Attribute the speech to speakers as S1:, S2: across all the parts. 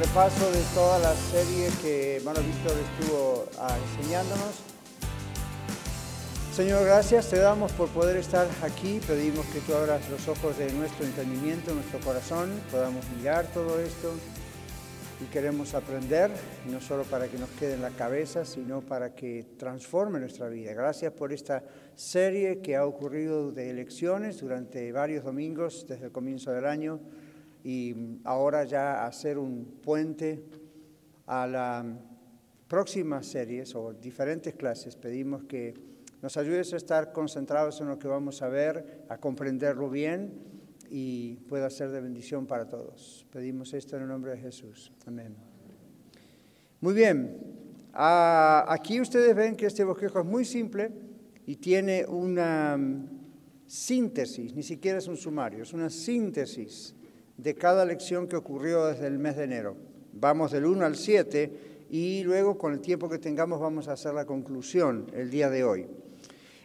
S1: repaso de toda la serie que hermano Víctor estuvo ah, enseñándonos. Señor, gracias te damos por poder estar aquí. Pedimos que tú abras los ojos de nuestro entendimiento, nuestro corazón, podamos mirar todo esto y queremos aprender, no solo para que nos quede en la cabeza, sino para que transforme nuestra vida. Gracias por esta serie que ha ocurrido de elecciones durante varios domingos desde el comienzo del año y ahora ya hacer un puente a las próximas series o diferentes clases. Pedimos que nos ayudes a estar concentrados en lo que vamos a ver, a comprenderlo bien y pueda ser de bendición para todos. Pedimos esto en el nombre de Jesús. Amén. Muy bien, ah, aquí ustedes ven que este bosquejo es muy simple y tiene una síntesis, ni siquiera es un sumario, es una síntesis de cada lección que ocurrió desde el mes de enero. Vamos del 1 al 7 y luego con el tiempo que tengamos vamos a hacer la conclusión el día de hoy.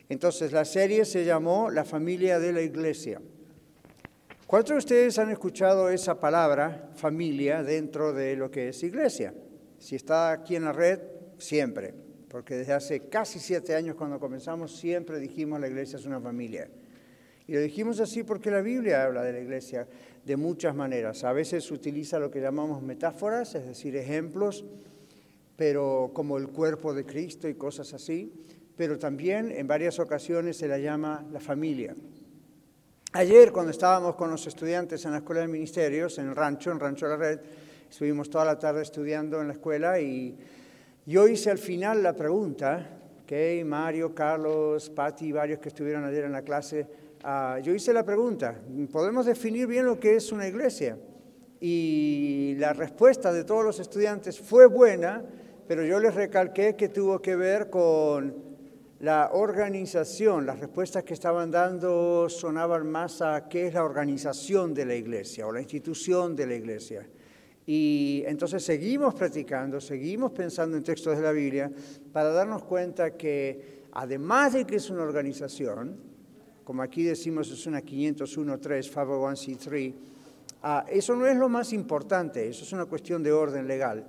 S1: Entonces la serie se llamó La familia de la iglesia. ¿Cuántos de ustedes han escuchado esa palabra familia dentro de lo que es iglesia? Si está aquí en la red, siempre, porque desde hace casi siete años cuando comenzamos siempre dijimos la iglesia es una familia. Y lo dijimos así porque la Biblia habla de la iglesia de muchas maneras. A veces utiliza lo que llamamos metáforas, es decir, ejemplos, pero como el cuerpo de Cristo y cosas así, pero también en varias ocasiones se la llama la familia. Ayer cuando estábamos con los estudiantes en la Escuela de Ministerios, en el rancho, en Rancho la Red, estuvimos toda la tarde estudiando en la escuela y yo hice al final la pregunta, que Mario, Carlos, Patti varios que estuvieron ayer en la clase, Ah, yo hice la pregunta, ¿podemos definir bien lo que es una iglesia? Y la respuesta de todos los estudiantes fue buena, pero yo les recalqué que tuvo que ver con la organización. Las respuestas que estaban dando sonaban más a qué es la organización de la iglesia o la institución de la iglesia. Y entonces seguimos practicando, seguimos pensando en textos de la Biblia para darnos cuenta que además de que es una organización, como aquí decimos es una 501.3, 501c3, ah, eso no es lo más importante, eso es una cuestión de orden legal.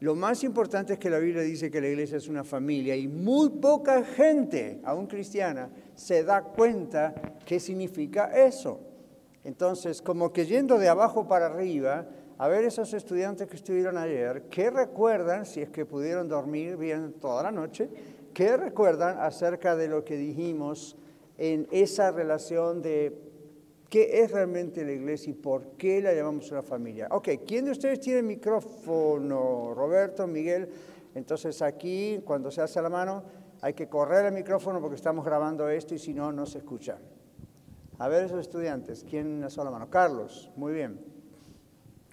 S1: Lo más importante es que la Biblia dice que la iglesia es una familia y muy poca gente, aún cristiana, se da cuenta qué significa eso. Entonces, como que yendo de abajo para arriba, a ver esos estudiantes que estuvieron ayer, ¿qué recuerdan, si es que pudieron dormir bien toda la noche, qué recuerdan acerca de lo que dijimos en esa relación de qué es realmente la iglesia y por qué la llamamos una familia. Ok, ¿quién de ustedes tiene micrófono? Roberto, Miguel. Entonces aquí, cuando se hace la mano, hay que correr el micrófono porque estamos grabando esto y si no, no se escucha. A ver esos estudiantes, ¿quién alzó la mano? Carlos, muy bien.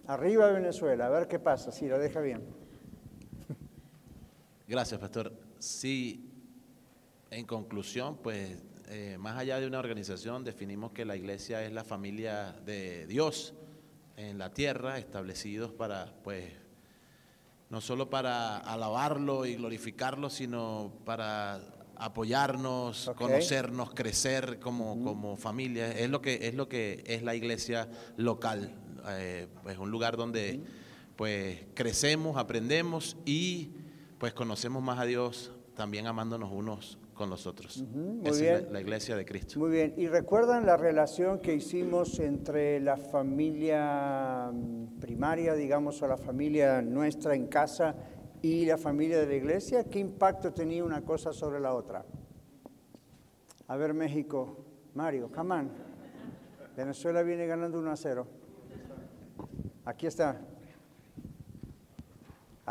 S1: Arriba Venezuela, a ver qué pasa, si lo deja bien.
S2: Gracias, pastor. Sí, en conclusión, pues eh, más allá de una organización, definimos que la iglesia es la familia de Dios en la tierra, establecidos para, pues, no solo para alabarlo y glorificarlo, sino para apoyarnos, conocernos, crecer como, como, familia. Es lo que es lo que es la iglesia local. Eh, es un lugar donde pues crecemos, aprendemos y pues conocemos más a Dios también amándonos unos con nosotros. Es la, iglesia de Cristo.
S1: Muy bien. ¿Y recuerdan la relación que hicimos entre la familia mm, primaria, digamos, o la familia nuestra en casa y la familia de la iglesia? ¿Qué impacto tenía una cosa sobre la otra? A ver, México. Mario, come Venezuela viene ganando 1 a 0. Aquí está.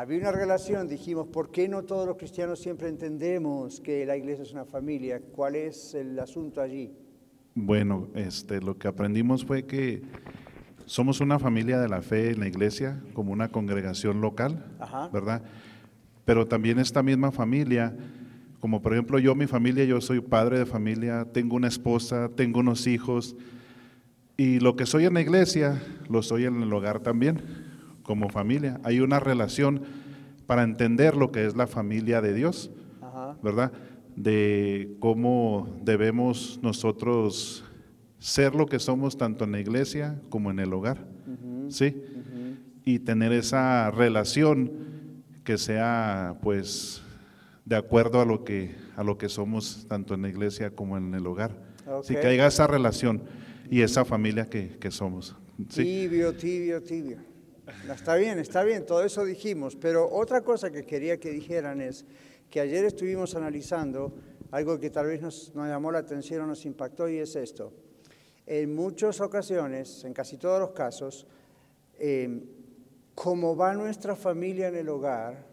S1: Había una relación, dijimos, ¿por qué no todos los cristianos siempre entendemos que la iglesia es una familia? ¿Cuál es el asunto allí?
S3: Bueno, este, lo que aprendimos fue que somos una familia de la fe en la iglesia, como una congregación local, ¿verdad? Pero también esta misma familia Como por ejemplo yo, mi familia, yo soy padre de familia, tengo una esposa, tengo unos hijos, y lo que soy en la iglesia, lo soy en el hogar también, como familia. Hay una relación para entender lo que es la familia de Dios, ¿verdad? De cómo debemos nosotros ser lo que somos tanto en la iglesia como en el hogar, ¿sí? Y tener esa relación que sea, pues, de acuerdo a lo que, a lo que somos tanto en la iglesia como en el hogar. Así que haya esa relación y esa familia que, que somos.
S1: Tibio, tibio, tibio. Está bien, está bien, todo eso dijimos, pero otra cosa que quería que dijeran es que ayer estuvimos analizando algo que tal vez nos, nos llamó la atención o nos impactó y es esto. En muchas ocasiones, en casi todos los casos, eh, como va nuestra familia en el hogar,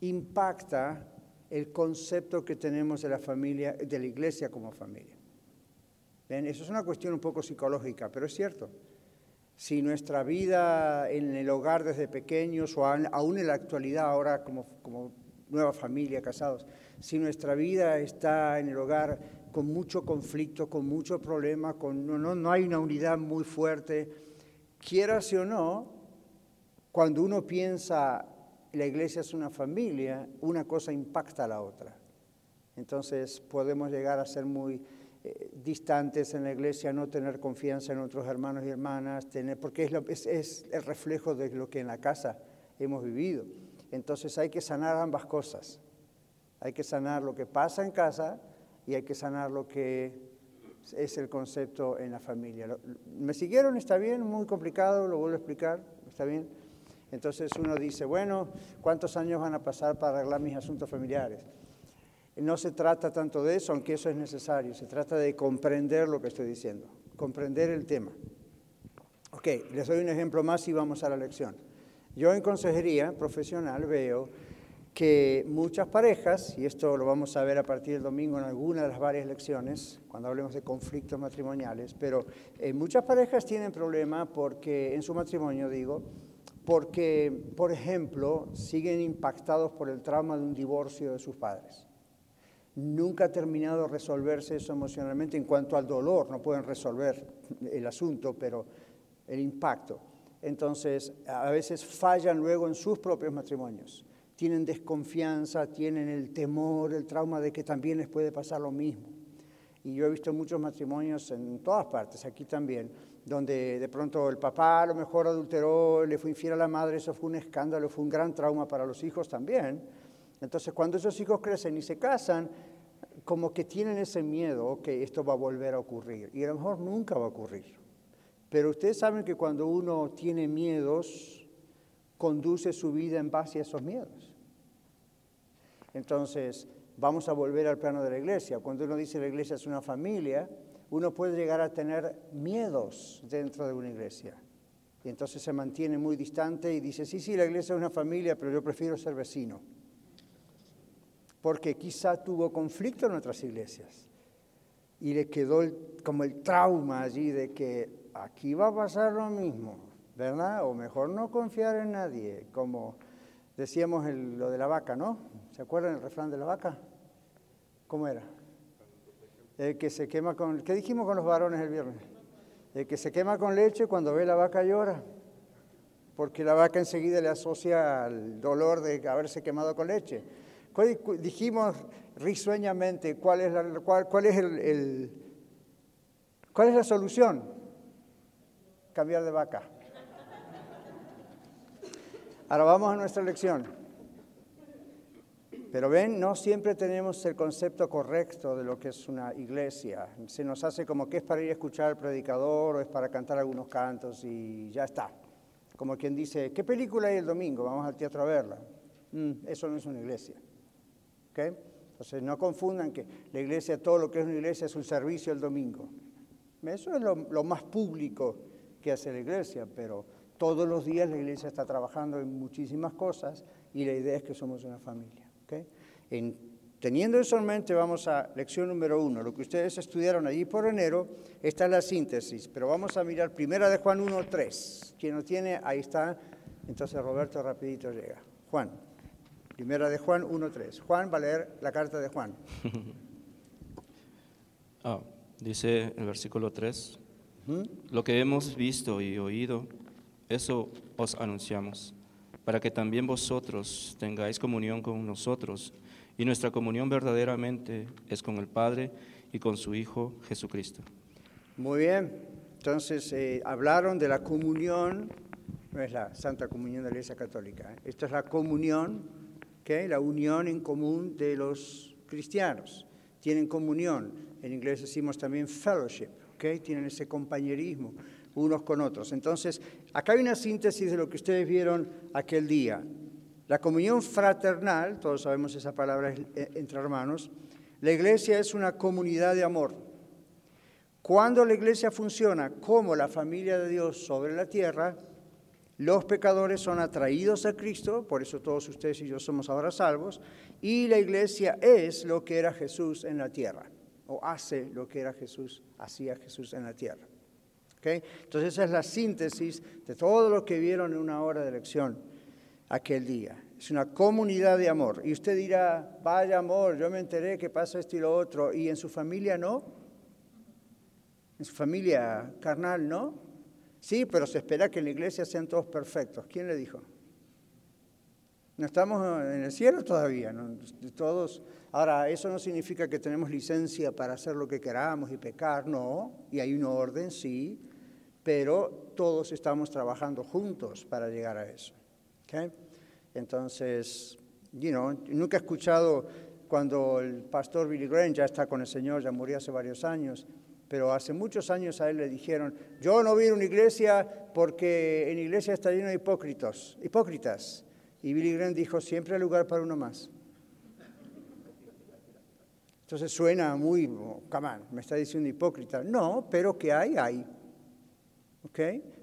S1: impacta el concepto que tenemos de la familia, de la iglesia como familia. Eso es una cuestión un poco psicológica, pero es cierto. Si nuestra vida en el hogar desde pequeños o aún en la actualidad, ahora como, como nueva familia, casados, si nuestra vida está en el hogar con mucho conflicto, con mucho problema, con, no, no hay una unidad muy fuerte, quieras o no, cuando uno piensa la iglesia es una familia, una cosa impacta a la otra. Entonces podemos llegar a ser muy distantes en la iglesia, no tener confianza en otros hermanos y hermanas, tener, porque es, es, el reflejo de lo que en la casa hemos vivido. Entonces hay que sanar ambas cosas. Hay que sanar lo que pasa en casa y hay que sanar lo que es el concepto en la familia. ¿Me siguieron? ¿Está bien? Muy complicado, lo vuelvo a explicar. ¿Está bien? Entonces uno dice, bueno, ¿cuántos años van a pasar para arreglar mis asuntos familiares? No se trata tanto de eso, aunque eso es necesario, se trata de comprender lo que estoy diciendo, comprender el tema. Ok, les doy un ejemplo más y vamos a la lección. Yo en consejería profesional veo que muchas parejas, y esto lo vamos a ver a partir del domingo en alguna de las varias lecciones, cuando hablemos de conflictos matrimoniales, pero eh, muchas parejas tienen problema porque en su matrimonio, digo, porque, por ejemplo, siguen impactados por el trauma de un divorcio de sus padres. Nunca ha terminado de resolverse eso emocionalmente en cuanto al dolor, no pueden resolver el asunto, pero el impacto. Entonces, a veces fallan luego en sus propios matrimonios. Tienen desconfianza, tienen el temor, el trauma de que también les puede pasar lo mismo. Y yo he visto muchos matrimonios en todas partes, aquí también, donde de pronto el papá a lo mejor adulteró, le fue infiel a la madre, eso fue un escándalo, fue un gran trauma para los hijos también. Entonces cuando esos hijos crecen y se casan, como que tienen ese miedo que esto va a volver a ocurrir. Y a lo mejor nunca va a ocurrir. Pero ustedes saben que cuando uno tiene miedos, conduce su vida en base a esos miedos. Entonces, vamos a volver al plano de la iglesia. Cuando uno dice la iglesia es una familia, uno puede llegar a tener miedos dentro de una iglesia. Y entonces se mantiene muy distante y dice, sí, sí, la iglesia es una familia, pero yo prefiero ser vecino. Porque quizá tuvo conflicto en nuestras iglesias. Y le quedó como el trauma allí de que aquí va a pasar lo mismo, ¿verdad? O mejor no confiar en nadie, como decíamos lo de la vaca, ¿no? ¿Se acuerdan el refrán de la vaca? ¿Cómo era? El que se quema con... ¿Qué dijimos con los varones el viernes? El que se quema con leche cuando ve la vaca llora, porque la vaca enseguida le asocia al dolor de haberse quemado con leche. Dijimos risueñamente cuál es, la, cuál, es el, cuál es la solución. Cambiar de vaca. Ahora vamos a nuestra lección. Pero ven, no siempre tenemos el concepto correcto de lo que es una iglesia. Se nos hace como que es para ir a escuchar al predicador o es para cantar algunos cantos y ya está. Como quien dice, ¿qué película hay el domingo? Vamos al teatro a verla. Mm, eso no es una iglesia. ¿Okay? Entonces no confundan que la iglesia, todo lo que es una iglesia es un servicio el domingo. Eso es lo, más público que hace la iglesia, pero todos los días la iglesia está trabajando en muchísimas cosas y la idea es que somos una familia teniendo eso en mente, vamos a lección número uno. Lo que ustedes estudiaron allí por enero, esta es la síntesis, pero vamos a mirar primera de Juan 1, 3. Quien lo tiene, ahí está. Entonces Roberto rapidito llega. Juan. Primera de Juan 1.3. Juan va a leer la carta de Juan.
S4: Ah, dice el versículo 3, lo que hemos visto y oído, eso os anunciamos, para que también vosotros tengáis comunión con nosotros, y nuestra comunión verdaderamente es con el Padre y con su Hijo Jesucristo.
S1: Muy bien, entonces eh, hablaron de la comunión, no es la Santa Comunión de la Iglesia Católica, ¿eh? esta es la comunión, la unión en común de los cristianos. Tienen comunión, en inglés decimos también fellowship, ¿okay? tienen ese compañerismo unos con otros. Entonces, acá hay una síntesis de lo que ustedes vieron aquel día. La comunión fraternal, todos sabemos esa palabra eh, entre hermanos, la iglesia es una comunidad de amor. Cuando la iglesia funciona como la familia de Dios sobre la tierra, los pecadores son atraídos a Cristo, por eso todos ustedes y yo somos ahora salvos, y la iglesia es lo que era Jesús en la tierra o hace lo que era Jesús, hacía Jesús en la tierra. Entonces esa es la síntesis de todo lo que vieron en una hora de lección aquel día. Es una comunidad de amor. Y usted dirá, vaya amor, yo me enteré que pasa esto y lo otro, y en su familia no. En su familia carnal no. Sí, pero se espera que en la iglesia sean todos perfectos. ¿Quién le dijo? No estamos en el cielo todavía, todos Ahora, eso no significa que tenemos licencia para hacer lo que queramos y pecar, no, y hay un orden, sí, pero todos estamos trabajando juntos para llegar a eso. Entonces, you know, nunca he escuchado cuando el pastor Billy Graham ya está con el Señor, ya murió hace varios años, pero hace muchos años a él le dijeron, yo no voy a una iglesia porque en iglesia está lleno de hipócritas, hipócritas. Y Billy Graham dijo, siempre hay lugar para uno más. Entonces suena muy, come me está diciendo hipócrita. No, pero que hay, hay. ¿Ok?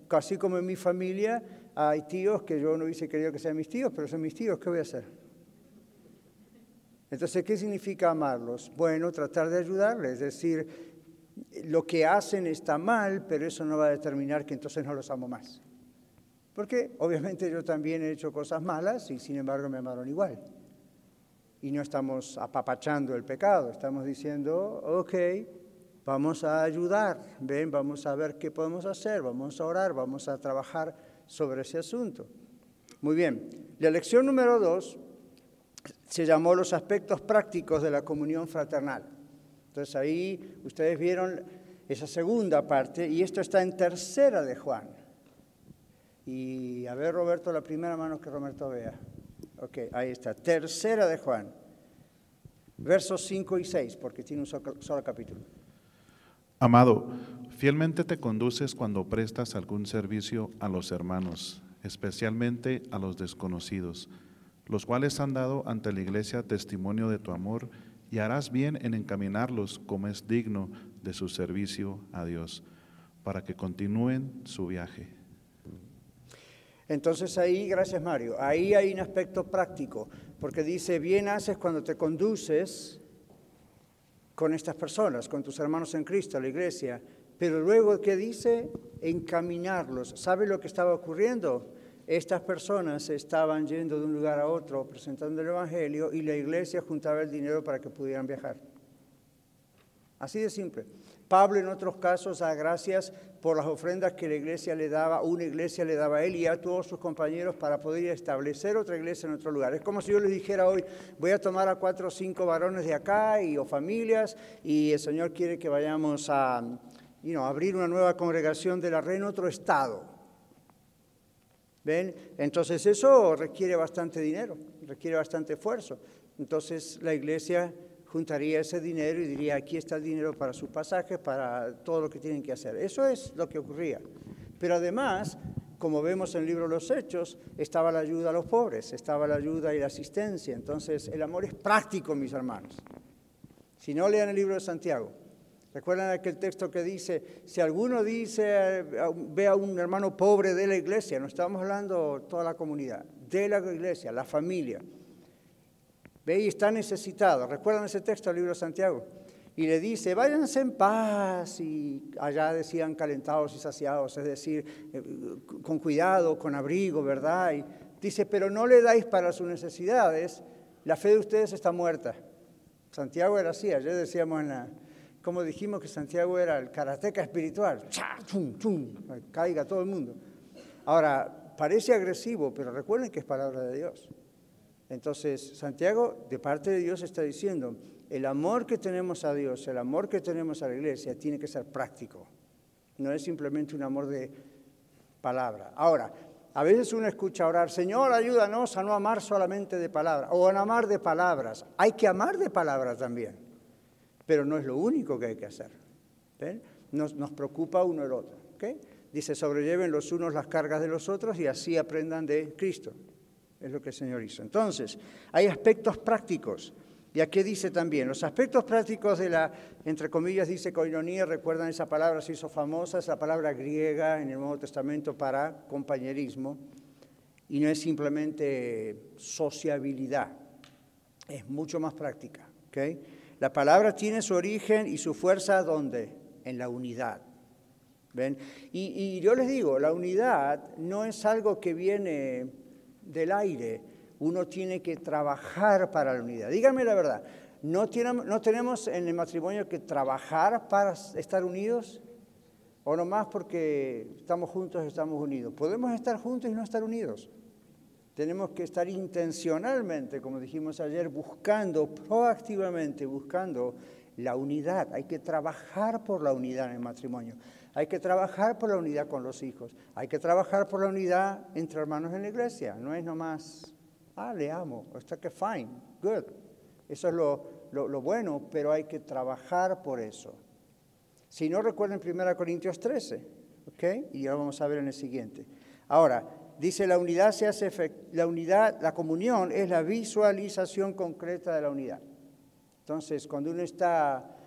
S1: Casi como en mi familia hay tíos que yo no hubiese querido que sean mis tíos, pero son mis tíos, ¿qué voy a hacer? Entonces, ¿qué significa amarlos? Bueno, tratar de ayudarles, es decir, lo que hacen está mal, pero eso no va a determinar que entonces no los amo más. Porque obviamente yo también he hecho cosas malas y sin embargo me amaron igual y no estamos apapachando el pecado, estamos diciendo, ok, vamos a ayudar, ven, vamos a ver qué podemos hacer, vamos a orar, vamos a trabajar sobre ese asunto. Muy bien, la lección número dos se llamó los aspectos prácticos de la comunión fraternal. Entonces ahí ustedes vieron esa segunda parte y esto está en tercera de Juan. Y a ver, Roberto, la primera mano que Roberto vea. Ok, ahí está. Tercera de Juan, versos 5 y 6, porque tiene un solo, capítulo.
S3: Amado, fielmente te conduces cuando prestas algún servicio a los hermanos, especialmente a los desconocidos, los cuales han dado ante la iglesia testimonio de tu amor y harás bien en encaminarlos como es digno de su servicio a Dios, para que continúen su viaje.
S1: Entonces ahí, gracias Mario, ahí hay un aspecto práctico, porque dice, bien haces cuando te conduces con estas personas, con tus hermanos en Cristo, la iglesia, pero luego, ¿qué dice? Encaminarlos. ¿Sabe lo que estaba ocurriendo? Estas personas estaban yendo de un lugar a otro presentando el Evangelio y la iglesia juntaba el dinero para que pudieran viajar. Así de simple. Pablo en otros casos da gracias por las ofrendas que la iglesia le daba, una iglesia le daba a él y a todos sus compañeros para poder establecer otra iglesia en otro lugar. Es como si yo les dijera hoy, voy a tomar a cuatro o cinco varones de acá y o familias y el Señor quiere que vayamos a abrir una nueva congregación de la red en otro estado. ¿Ven? Entonces eso requiere bastante dinero, requiere bastante esfuerzo. Entonces la iglesia juntaría ese dinero y diría, aquí está el dinero para sus pasajes, para todo lo que tienen que hacer. Eso es lo que ocurría. Pero además, como vemos en el libro los Hechos, estaba la ayuda a los pobres, estaba la ayuda y la asistencia. Entonces, el amor es práctico, mis hermanos. Si no, lean el libro de Santiago. ¿Recuerdan aquel texto que dice, si alguno dice, ve a un hermano pobre de la iglesia, no estamos hablando toda la comunidad, de la iglesia, la familia, Ve y está necesitado. ¿Recuerdan ese texto del libro de Santiago? Y le dice, váyanse en paz. Y allá decían calentados y saciados, es decir, eh, con cuidado, con abrigo, ¿verdad? Dice, pero no le dais para sus necesidades, la fe de ustedes está muerta. Santiago era así, ayer decíamos en la, como dijimos que Santiago era el karateca espiritual, ¡Cha! ¡Chum, chum! caiga todo el mundo. Ahora, parece agresivo, pero recuerden que es palabra de Dios. Entonces, Santiago, de parte de Dios, está diciendo, el amor que tenemos a Dios, el amor que tenemos a la iglesia, tiene que ser práctico. No es simplemente un amor de palabra. Ahora, a veces uno escucha orar, Señor, ayúdanos a no amar solamente de palabras, o a no amar de palabras. Hay que amar de palabras también, pero no es lo único que hay que hacer. Nos, nos, preocupa uno el otro. Dice, sobrelleven los unos las cargas de los otros y así aprendan de Cristo. Es lo que el Señor hizo. Entonces, hay aspectos prácticos. Y aquí dice también, los aspectos prácticos de la, entre comillas, dice coinonía, recuerdan esa palabra, se hizo famosa, esa palabra griega en el Nuevo Testamento para compañerismo, y no es simplemente sociabilidad, es mucho más práctica. ¿okay? La palabra tiene su origen y su fuerza ¿dónde? En la unidad. ¿Ven? Y, yo les digo, la unidad no es algo que viene del aire, uno tiene que trabajar para la unidad. Díganme la verdad, ¿no, ¿no tenemos en el matrimonio que trabajar para estar unidos? ¿O nomás porque estamos juntos estamos unidos? Podemos estar juntos y no estar unidos. Tenemos que estar intencionalmente, como dijimos ayer, buscando, proactivamente buscando la unidad. Hay que trabajar por la unidad en el matrimonio. Hay que trabajar por la unidad con los hijos. Hay que trabajar por la unidad entre hermanos en la iglesia. No es nomás Ah, le amo. Está que fine, good. Eso es lo, bueno, pero hay que trabajar por eso. Si no recuerden 1 Corintios 13, ¿ok? Y ya vamos a ver en el siguiente. Ahora, dice la unidad se hace la unidad, la comunión es la visualización concreta de la unidad. Entonces, cuando uno está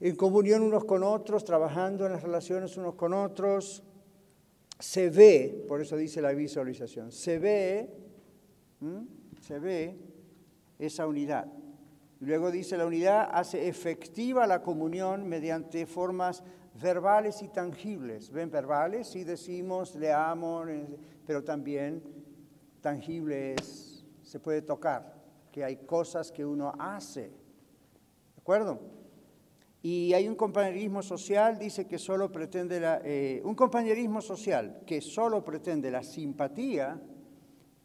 S1: en comunión unos con otros, trabajando en las relaciones unos con otros, se ve, por eso dice la visualización, se ve se ve esa unidad. Luego dice, la unidad hace efectiva la comunión mediante formas verbales y tangibles. ¿Ven? Verbales, sí decimos, le amo, pero también tangibles, se puede tocar, que hay cosas que uno hace. ¿De acuerdo? Y hay un compañerismo social, dice que solo pretende la, eh, un compañerismo social que solo pretende la simpatía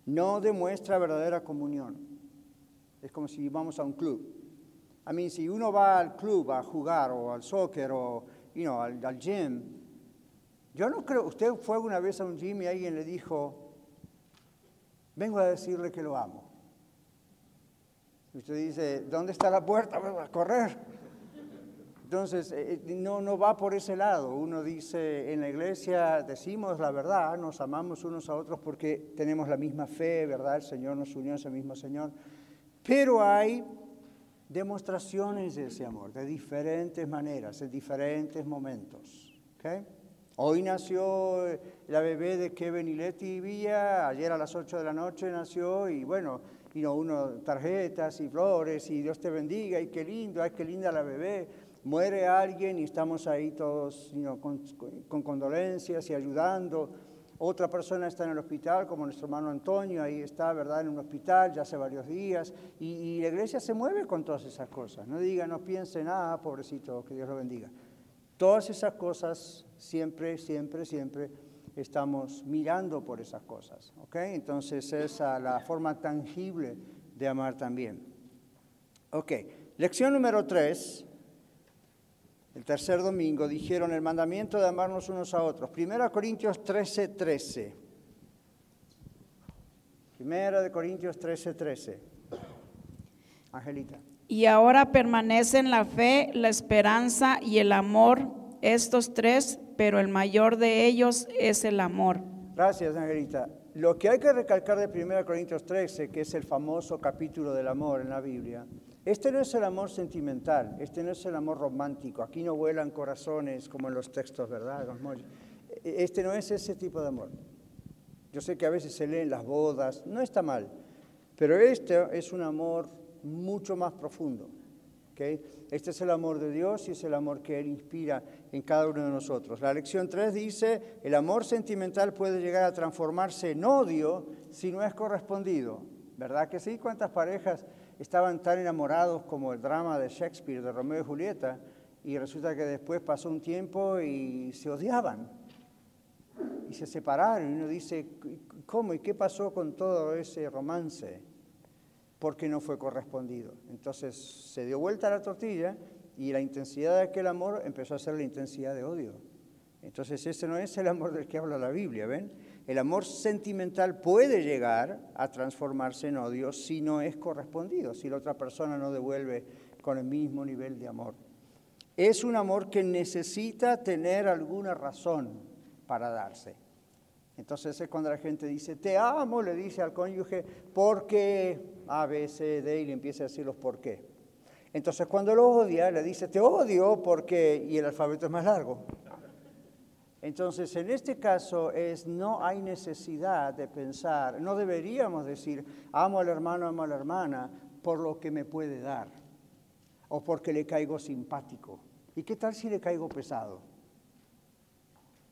S1: no demuestra verdadera comunión. Es como si vamos a un club. A mí, si uno va al club a jugar o al soccer o you know, al, gym, yo no creo, usted fue una vez a un gym y alguien le dijo, vengo a decirle que lo amo. Usted dice, ¿dónde está la puerta? A correr. Entonces, eh, eh, no, no va por ese lado. Uno dice, en la iglesia decimos la verdad, nos amamos unos a otros porque tenemos la misma fe, ¿verdad? El Señor nos unió a ese mismo Señor. Pero hay demostraciones de ese amor, de diferentes maneras, en diferentes momentos. ¿okay? Hoy nació eh, la bebé de Kevin y Leti Villa, ayer a las 8 de la noche nació y bueno, y no, uno tarjetas y flores y Dios te bendiga y qué lindo, ay, qué linda la bebé muere alguien y estamos ahí todos con, condolencias y ayudando. Otra persona está en el hospital, como nuestro hermano Antonio, ahí está, ¿verdad?, en un hospital ya hace varios días. Y, la iglesia se mueve con todas esas cosas. No diga, no piense nada, pobrecito, que Dios lo bendiga. Todas esas cosas, siempre, siempre, siempre estamos mirando por esas cosas. ¿ok? Entonces, es la forma tangible de amar también. Ok, lección número tres el tercer domingo, dijeron el mandamiento de amarnos unos a otros. Primera Corintios 13, 13. Primera de Corintios 13, 13. Angelita.
S5: Y ahora permanecen la fe, la esperanza y el amor, estos tres, pero el mayor de ellos es el amor.
S1: Gracias, Angelita. Lo que hay que recalcar de 1 Corintios 13, que es el famoso capítulo del amor en la Biblia, este no es el amor sentimental, este no es el amor romántico. Aquí no vuelan corazones como en los textos, ¿verdad? Este no es ese tipo de amor. Yo sé que a veces se leen las bodas, no está mal, pero este es un amor mucho más profundo. Este es el amor de Dios y es el amor que Él inspira en cada uno de nosotros. La lección 3 dice, el amor sentimental puede llegar a transformarse en odio si no es correspondido. ¿Verdad que sí? ¿Cuántas parejas estaban tan enamorados como el drama de Shakespeare, de Romeo y Julieta, y resulta que después pasó un tiempo y se odiaban y se separaron? Y uno dice, ¿cómo? ¿Y qué pasó con todo ese romance? Porque no fue correspondido. Entonces se dio vuelta la tortilla y la intensidad de aquel amor empezó a ser la intensidad de odio. Entonces ese no es el amor del que habla la Biblia, ¿ven? El amor sentimental puede llegar a transformarse en odio si no es correspondido, si la otra persona no devuelve con el mismo nivel de amor. Es un amor que necesita tener alguna razón para darse. Entonces es cuando la gente dice, te amo, le dice al cónyuge, porque A, B, C, D, y le empieza a decir los por qué. Entonces cuando lo odia, le dice, te odio porque, y el alfabeto es más largo. Entonces, en este caso es no hay necesidad de pensar, no deberíamos decir, amo al hermano, amo a la hermana por lo que me puede dar o porque le caigo simpático. ¿Y qué tal si le caigo pesado?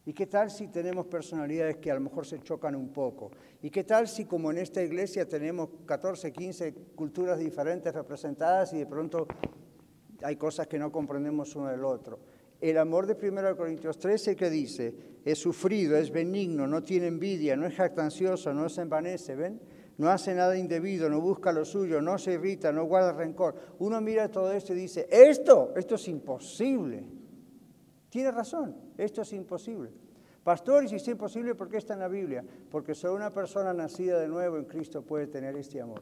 S1: ¿Y qué tal si tenemos personalidades que a lo mejor se chocan un poco? ¿Y qué tal si como en esta iglesia tenemos 14, 15 culturas diferentes representadas y de pronto hay cosas que no comprendemos uno del otro? El amor de 1 Corintios 13 que dice, es sufrido, es benigno, no tiene envidia, no es jactancioso, no se envanece, ¿ven? No hace nada indebido, no busca lo suyo, no se irrita, no guarda rencor. Uno mira todo esto y dice, esto, esto es imposible. Tiene razón, esto es imposible. Pastor, y si es imposible, ¿por qué está en la Biblia? Porque solo una persona nacida de nuevo en Cristo puede tener este amor.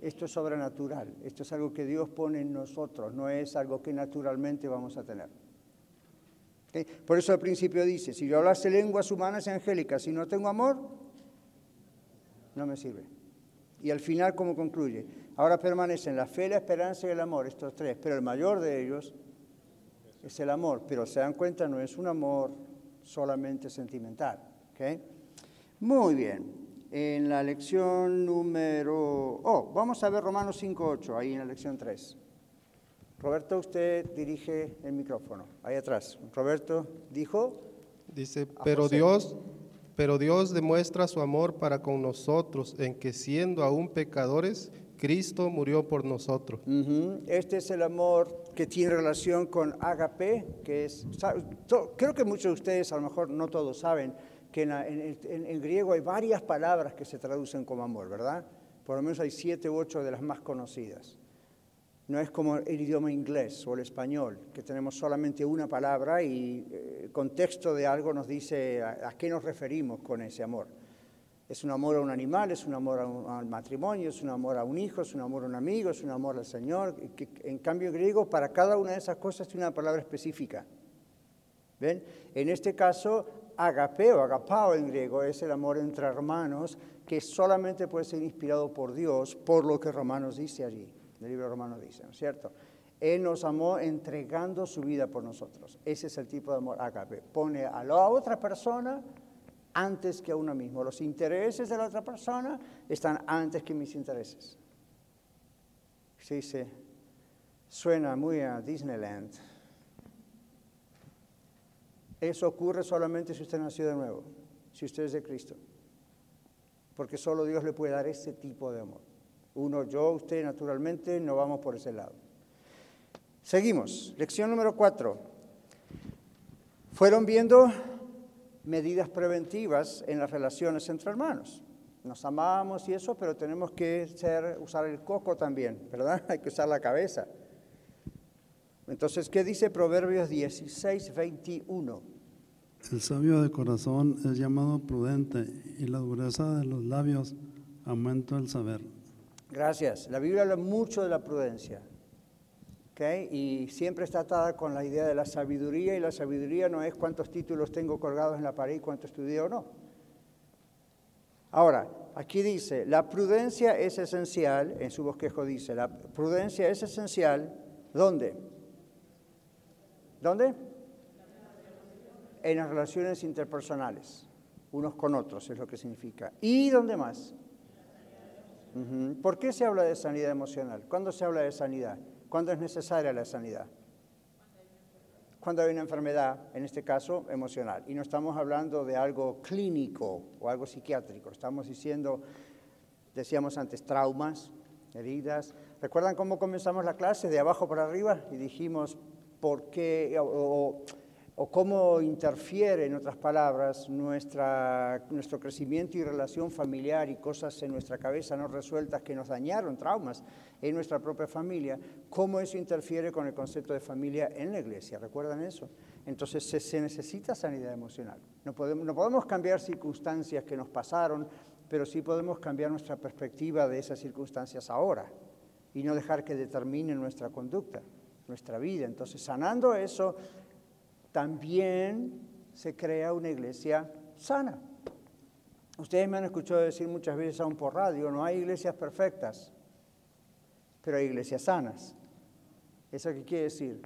S1: Esto es sobrenatural, esto es algo que Dios pone en nosotros, no es algo que naturalmente vamos a tener. Por eso al principio dice, si yo hablase lenguas humanas y angélicas, si no tengo amor, no me sirve. Y al final, ¿cómo concluye? Ahora permanecen la fe, la esperanza y el amor, estos tres, pero el mayor de ellos es el amor. Pero se dan cuenta, no es un amor solamente sentimental. Muy bien. En la lección número... Oh, vamos a ver Romanos 5.8, ahí en la lección 3. Roberto, usted dirige el micrófono, ahí atrás. Roberto dijo.
S6: Dice, pero Dios, pero Dios demuestra su amor para con nosotros en que siendo aún pecadores, Cristo murió por nosotros.
S1: Este es el amor que tiene relación con agape, que es, creo que muchos de ustedes, a lo mejor no todos saben, que en, en griego hay varias palabras que se traducen como amor, ¿verdad? Por lo menos hay siete u ocho de las más conocidas. No es como el idioma inglés o el español, que tenemos solamente una palabra y eh, el contexto de algo nos dice a, qué nos referimos con ese amor. Es un amor a un animal, es un amor al matrimonio, es un amor a un hijo, es un amor a un amigo, es un amor al Señor. en cambio, en griego, para cada una de esas cosas tiene una palabra específica. ¿Ven? En este caso, agapeo, agapao en griego, es el amor entre hermanos que solamente puede ser inspirado por Dios, por lo que Romanos dice allí el libro romano dice, ¿no es cierto? Él nos amó entregando su vida por nosotros. Ese es el tipo de amor agape. Pone a la otra persona antes que a uno mismo. Los intereses de la otra persona están antes que mis intereses. Sí, sí. Suena muy a Disneyland. Eso ocurre solamente si usted nació de nuevo, si usted es de Cristo. Porque solo Dios le puede dar ese tipo de amor. Uno, yo, usted, naturalmente, no vamos por ese lado. Seguimos. Lección número cuatro. Fueron viendo medidas preventivas en las relaciones entre hermanos. Nos amamos y eso, pero tenemos que ser, usar el coco también, ¿verdad? Hay que usar la cabeza. Entonces, ¿qué dice Proverbios 16, 21?
S7: El sabio de corazón es llamado prudente y la dureza de los labios aumenta el saber.
S1: Gracias. La Biblia habla mucho de la prudencia. ¿okay? Y siempre está atada con la idea de la sabiduría y la sabiduría no es cuántos títulos tengo colgados en la pared y cuánto estudié o no. Ahora, aquí dice, la prudencia es esencial, en su bosquejo dice, la prudencia es esencial, ¿dónde? ¿Dónde? En las relaciones interpersonales, unos con otros, es lo que significa. ¿Y dónde más? ¿Por qué se habla de sanidad emocional? ¿Cuándo se habla de sanidad? ¿Cuándo es necesaria la sanidad? cuando hay una enfermedad, en este caso emocional. Y no estamos hablando de algo clínico o algo psiquiátrico, estamos diciendo, decíamos antes, traumas, heridas. ¿Recuerdan cómo comenzamos la clase? De abajo para arriba y dijimos por qué cómo interfiere, en otras palabras, nuestra, nuestro crecimiento y relación familiar y cosas en nuestra cabeza no resueltas que nos dañaron, traumas en nuestra propia familia, cómo eso interfiere con el concepto de familia en la iglesia. ¿Recuerdan eso? Entonces se, se necesita sanidad emocional. No podemos, no podemos cambiar circunstancias que nos pasaron, pero sí podemos cambiar nuestra perspectiva de esas circunstancias ahora y no dejar que determinen nuestra conducta, nuestra vida. Entonces, sanando eso, también se crea una iglesia sana. Ustedes me han escuchado decir muchas veces aún por radio, no hay iglesias perfectas, pero hay iglesias sanas. ¿Eso qué quiere decir?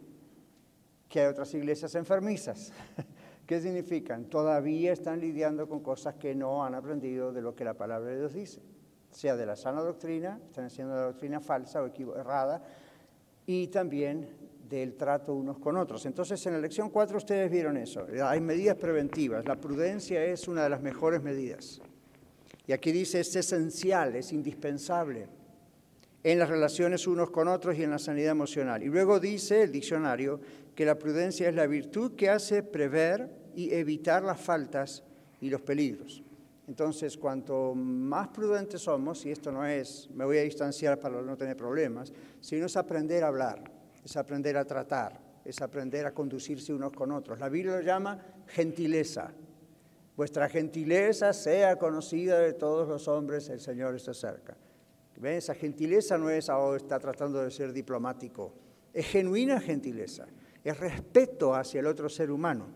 S1: Que hay otras iglesias enfermizas. ¿Qué significan? Todavía están lidiando con cosas que no han aprendido de lo que la palabra de Dios dice, sea de la sana doctrina, están haciendo la doctrina falsa o errada, y también del trato unos con otros. Entonces, en la lección 4 ustedes vieron eso. Hay medidas preventivas. La prudencia es una de las mejores medidas. Y aquí dice, es esencial, es indispensable en las relaciones unos con otros y en la sanidad emocional. Y luego dice el diccionario que la prudencia es la virtud que hace prever y evitar las faltas y los peligros. Entonces, cuanto más prudentes somos, y esto no es, me voy a distanciar para no tener problemas, sino es aprender a hablar es aprender a tratar, es aprender a conducirse unos con otros. La Biblia lo llama gentileza. Vuestra gentileza sea conocida de todos los hombres, el Señor está cerca. ¿Ven? Esa gentileza no es, oh, está tratando de ser diplomático, es genuina gentileza, es respeto hacia el otro ser humano.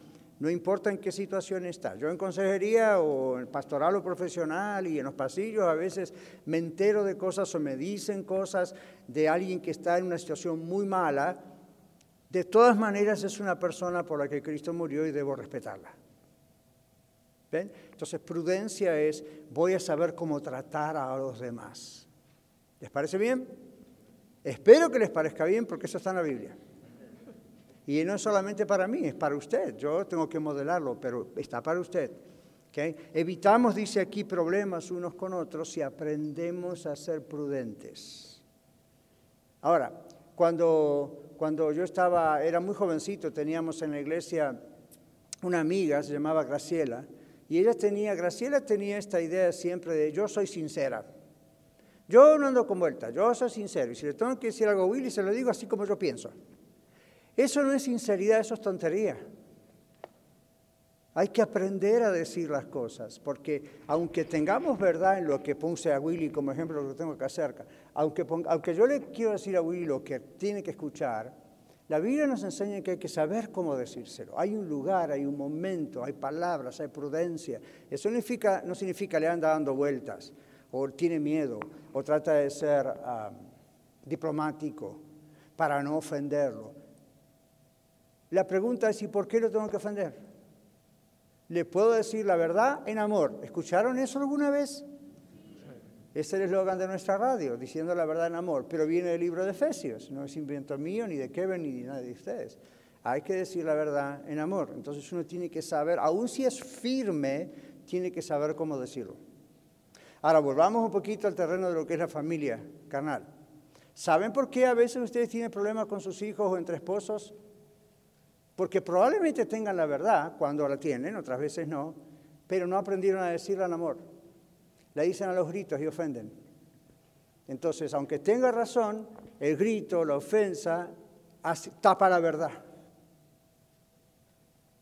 S1: No importa en qué situación está. Yo en consejería o en pastoral o profesional y en los pasillos a veces me entero de cosas o me dicen cosas de alguien que está en una situación muy mala. De todas maneras es una persona por la que Cristo murió y debo respetarla. ¿Ven? Entonces prudencia es voy a saber cómo tratar a los demás. ¿Les parece bien? Espero que les parezca bien porque eso está en la Biblia. Y no es solamente para mí, es para usted. Yo tengo que modelarlo, pero está para usted. ¿Okay? Evitamos, dice aquí, problemas unos con otros si aprendemos a ser prudentes. Ahora, cuando, cuando yo estaba, era muy jovencito, teníamos en la iglesia una amiga, se llamaba Graciela, y ella tenía, Graciela tenía esta idea siempre de yo soy sincera. Yo no ando con vuelta, yo soy sincero. Y si le tengo que decir algo a Willy, se lo digo así como yo pienso. Eso no es sinceridad, eso es tontería. Hay que aprender a decir las cosas, porque aunque tengamos verdad en lo que puse a Willy como ejemplo, lo que tengo acá cerca, aunque, aunque yo le quiero decir a Willy lo que tiene que escuchar, la Biblia nos enseña que hay que saber cómo decírselo. Hay un lugar, hay un momento, hay palabras, hay prudencia. Eso no significa, no significa le anda dando vueltas, o tiene miedo, o trata de ser ah, diplomático para no ofenderlo. La pregunta es, ¿y por qué lo tengo que ofender? Le puedo decir la verdad en amor. ¿Escucharon eso alguna vez? Es el eslogan de nuestra radio, diciendo la verdad en amor, pero viene del libro de Efesios, no es invento mío, ni de Kevin, ni de nadie de ustedes. Hay que decir la verdad en amor. Entonces uno tiene que saber, aun si es firme, tiene que saber cómo decirlo. Ahora volvamos un poquito al terreno de lo que es la familia carnal. ¿Saben por qué a veces ustedes tienen problemas con sus hijos o entre esposos? Porque probablemente tengan la verdad cuando la tienen, otras veces no, pero no aprendieron a decirla en amor. La dicen a los gritos y ofenden. Entonces, aunque tenga razón, el grito, la ofensa, tapa la verdad.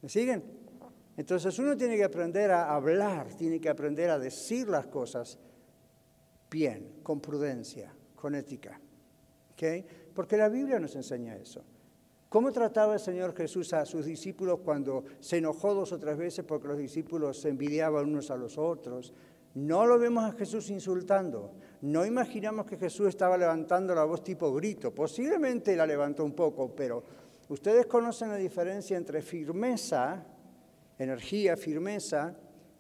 S1: ¿Me siguen? Entonces uno tiene que aprender a hablar, tiene que aprender a decir las cosas bien, con prudencia, con ética. ¿Okay? Porque la Biblia nos enseña eso. ¿Cómo trataba el Señor Jesús a sus discípulos cuando se enojó dos o tres veces porque los discípulos se envidiaban unos a los otros? No lo vemos a Jesús insultando. No imaginamos que Jesús estaba levantando la voz tipo grito. Posiblemente la levantó un poco, pero ustedes conocen la diferencia entre firmeza, energía, firmeza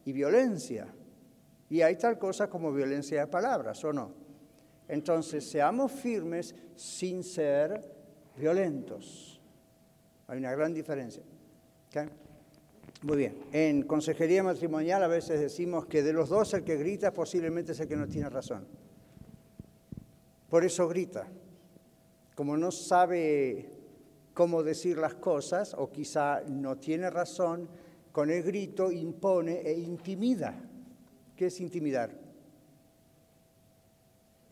S1: y violencia. Y hay tal cosa como violencia de palabras, ¿o no? Entonces, seamos firmes sin ser violentos. Hay una gran diferencia. Muy bien. En consejería matrimonial a veces decimos que de los dos el que grita posiblemente es el que no tiene razón. Por eso grita. Como no sabe cómo decir las cosas o quizá no tiene razón, con el grito impone e intimida. ¿Qué es intimidar?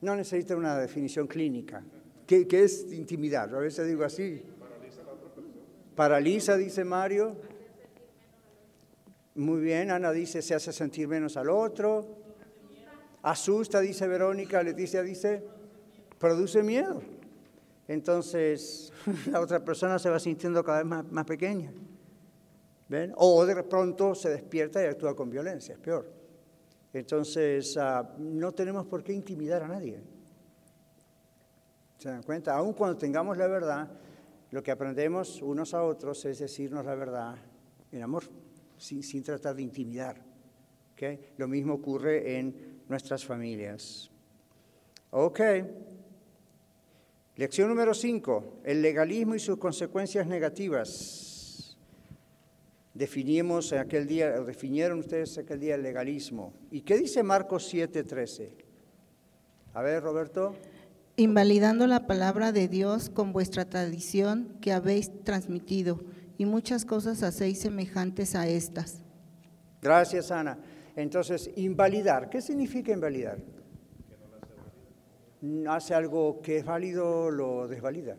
S1: No necesita una definición clínica. ¿Qué, qué es intimidar? A veces digo así. Paraliza, dice Mario. Muy bien, Ana dice, se hace sentir menos al otro. Asusta, dice Verónica. Leticia dice, produce miedo. Entonces, la otra persona se va sintiendo cada vez más, más pequeña. ¿Ven? O de pronto se despierta y actúa con violencia, es peor. Entonces, ah, no tenemos por qué intimidar a nadie. ¿Se dan cuenta? Aun cuando tengamos la verdad, lo que aprendemos unos a otros es decirnos la verdad en amor, sin, sin tratar de intimidar. ¿okay? Lo mismo ocurre en nuestras familias. Ok. Lección número 5. El legalismo y sus consecuencias negativas. Definimos aquel día, definieron ustedes aquel día el legalismo. ¿Y qué dice Marcos 7:13? A ver, Roberto.
S8: Invalidando la palabra de Dios con vuestra tradición que habéis transmitido, y muchas cosas hacéis semejantes a estas.
S1: Gracias, Ana. Entonces, invalidar. ¿Qué significa invalidar? Hace algo que es válido, lo desvalida.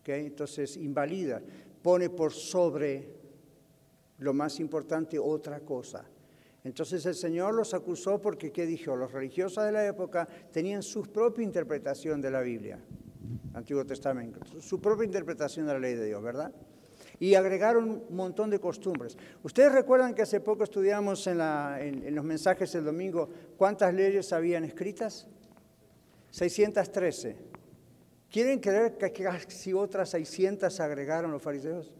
S1: ¿ok? Entonces, invalida. Pone por sobre lo más importante otra cosa. Entonces el Señor los acusó porque, ¿qué dijo? Los religiosos de la época tenían su propia interpretación de la Biblia, Antiguo Testamento, su propia interpretación de la ley de Dios, ¿verdad? Y agregaron un montón de costumbres. Ustedes recuerdan que hace poco estudiamos en, en los mensajes del domingo cuántas leyes habían escritas? 613. ¿Quieren creer que casi otras 600 agregaron los fariseos?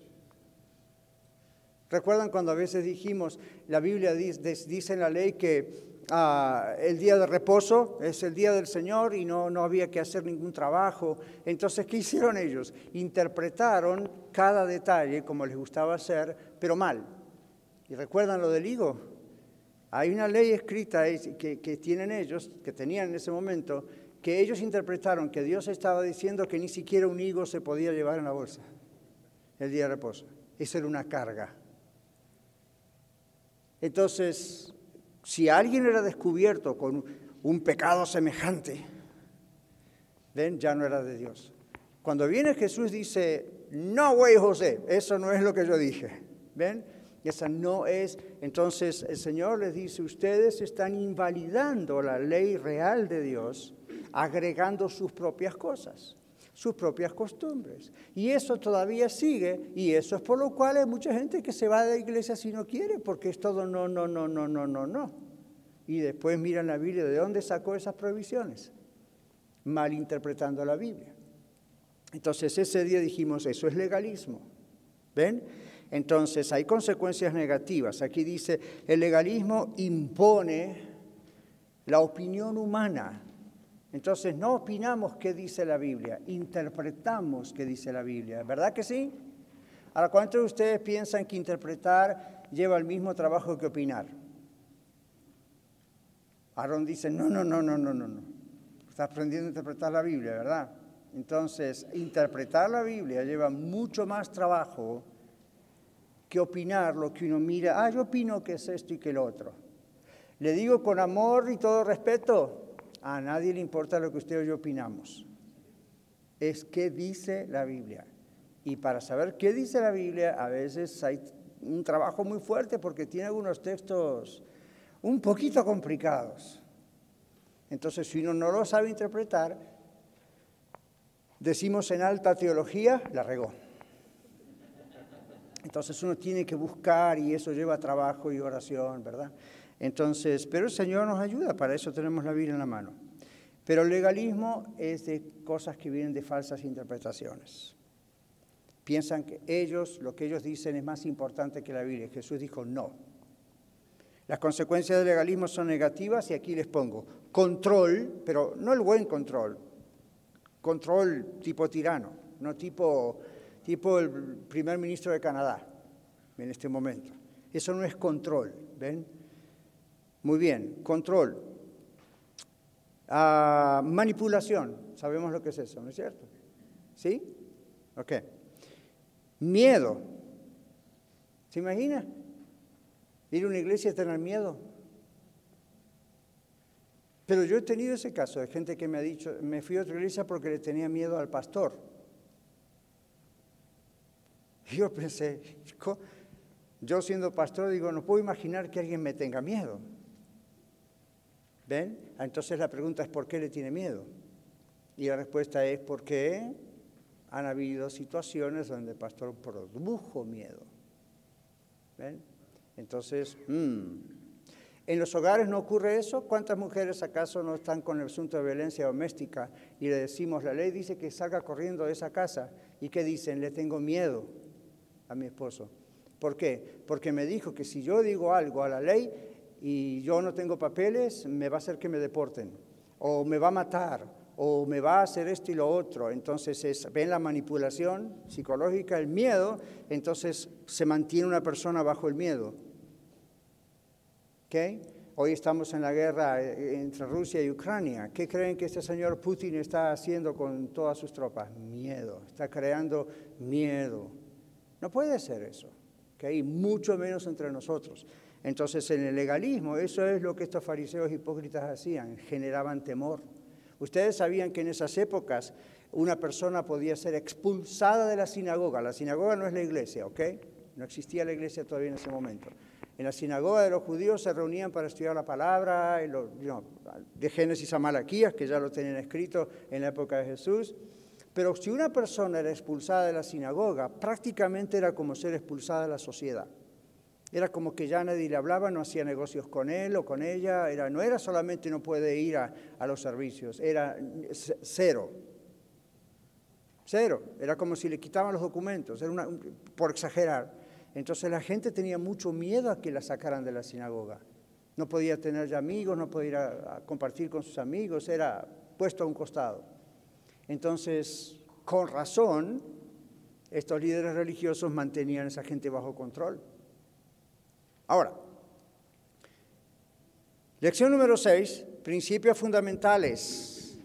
S1: ¿Recuerdan cuando a veces dijimos, la Biblia dice, en la ley que ah, el día de reposo es el día del Señor y no, no había que hacer ningún trabajo? Entonces, ¿qué hicieron ellos? Interpretaron cada detalle como les gustaba hacer, pero mal. ¿Y recuerdan lo del higo? Hay una ley escrita es- que, que tienen ellos, que tenían en ese momento, que ellos interpretaron que Dios estaba diciendo que ni siquiera un higo se podía llevar en la bolsa el día de reposo. Eso era una carga. Entonces, si alguien era descubierto con un pecado semejante, ven, ya no era de Dios. Cuando viene Jesús dice, no, güey, José, eso no es lo que yo dije. ¿Ven? Esa no es. Entonces el Señor les dice, ustedes están invalidando la ley real de Dios, agregando sus propias cosas, sus propias costumbres. Y eso todavía sigue, y eso es por lo cual hay mucha gente que se va de la iglesia si no quiere, porque es todo no, no, no, no, no, no, no. Y después miran la Biblia, ¿de dónde sacó esas prohibiciones? Malinterpretando la Biblia. Entonces ese día dijimos, eso es legalismo. ¿Ven? Entonces hay consecuencias negativas. Aquí dice, el legalismo impone la opinión humana. Entonces no opinamos qué dice la Biblia, interpretamos qué dice la Biblia. ¿Verdad que sí? Ahora, ¿cuántos de ustedes piensan que interpretar lleva el mismo trabajo que opinar? Aarón dice, no, no, no, no, no, no, no. Está aprendiendo a interpretar la Biblia, ¿verdad? Entonces, interpretar la Biblia lleva mucho más trabajo que opinar lo que uno mira. Ah, yo opino que es esto y que lo otro. Le digo con amor y todo respeto, a nadie le importa lo que usted o yo opinamos. Es qué dice la Biblia. Y para saber qué dice la Biblia, a veces hay un trabajo muy fuerte porque tiene algunos textos un poquito complicados. Entonces, si uno no lo sabe interpretar, decimos en alta teología, la regó. Entonces uno tiene que buscar y eso lleva trabajo y oración, ¿verdad? Entonces, pero el Señor nos ayuda, para eso tenemos la Biblia en la mano. Pero el legalismo es de cosas que vienen de falsas interpretaciones. Piensan que ellos, lo que ellos dicen es más importante que la Biblia. Jesús dijo no. Las consecuencias del legalismo son negativas y aquí les pongo control, pero no el buen control, control tipo tirano, no tipo tipo el primer ministro de Canadá en este momento. Eso no es control, ¿ven? Muy bien, control. Ah, manipulación, sabemos lo que es eso, ¿no es cierto? ¿Sí? Ok. Miedo. ¿Se imagina? Ir a una iglesia y tener miedo. Pero yo he tenido ese caso de gente que me ha dicho, me fui a otra iglesia porque le tenía miedo al pastor. Y yo pensé, yo siendo pastor digo, no puedo imaginar que alguien me tenga miedo. ¿Ven? Entonces la pregunta es, ¿por qué le tiene miedo? Y la respuesta es, porque han habido situaciones donde el pastor produjo miedo. ¿Ven? Entonces, mm, ¿en los hogares no ocurre eso? ¿Cuántas mujeres acaso no están con el asunto de violencia doméstica y le decimos, la ley dice que salga corriendo de esa casa? ¿Y qué dicen? Le tengo miedo a mi esposo. ¿Por qué? Porque me dijo que si yo digo algo a la ley y yo no tengo papeles, me va a hacer que me deporten, o me va a matar, o me va a hacer esto y lo otro. Entonces, es, ven la manipulación psicológica, el miedo, entonces se mantiene una persona bajo el miedo. ¿Okay? Hoy estamos en la guerra eh, entre Rusia y Ucrania. ¿Qué creen que este señor Putin está haciendo con todas sus tropas? Miedo, está creando miedo. No puede ser eso, ¿okay? mucho menos entre nosotros. Entonces, en el legalismo, eso es lo que estos fariseos hipócritas hacían, generaban temor. Ustedes sabían que en esas épocas una persona podía ser expulsada de la sinagoga. La sinagoga no es la iglesia, ¿ok? No existía la iglesia todavía en ese momento. En la sinagoga de los judíos se reunían para estudiar la palabra, de Génesis a Malaquías, que ya lo tenían escrito en la época de Jesús. Pero si una persona era expulsada de la sinagoga, prácticamente era como ser expulsada de la sociedad. Era como que ya nadie le hablaba, no hacía negocios con él o con ella. Era, no era solamente no puede ir a, los servicios, era cero. Cero. Era como si le quitaban los documentos, por exagerar. Entonces la gente tenía mucho miedo a que la sacaran de la sinagoga. No podía tener ya amigos, no podía ir a compartir con sus amigos, era puesto a un costado. Entonces, con razón, estos líderes religiosos mantenían a esa gente bajo control. Ahora, lección número 6, principios fundamentales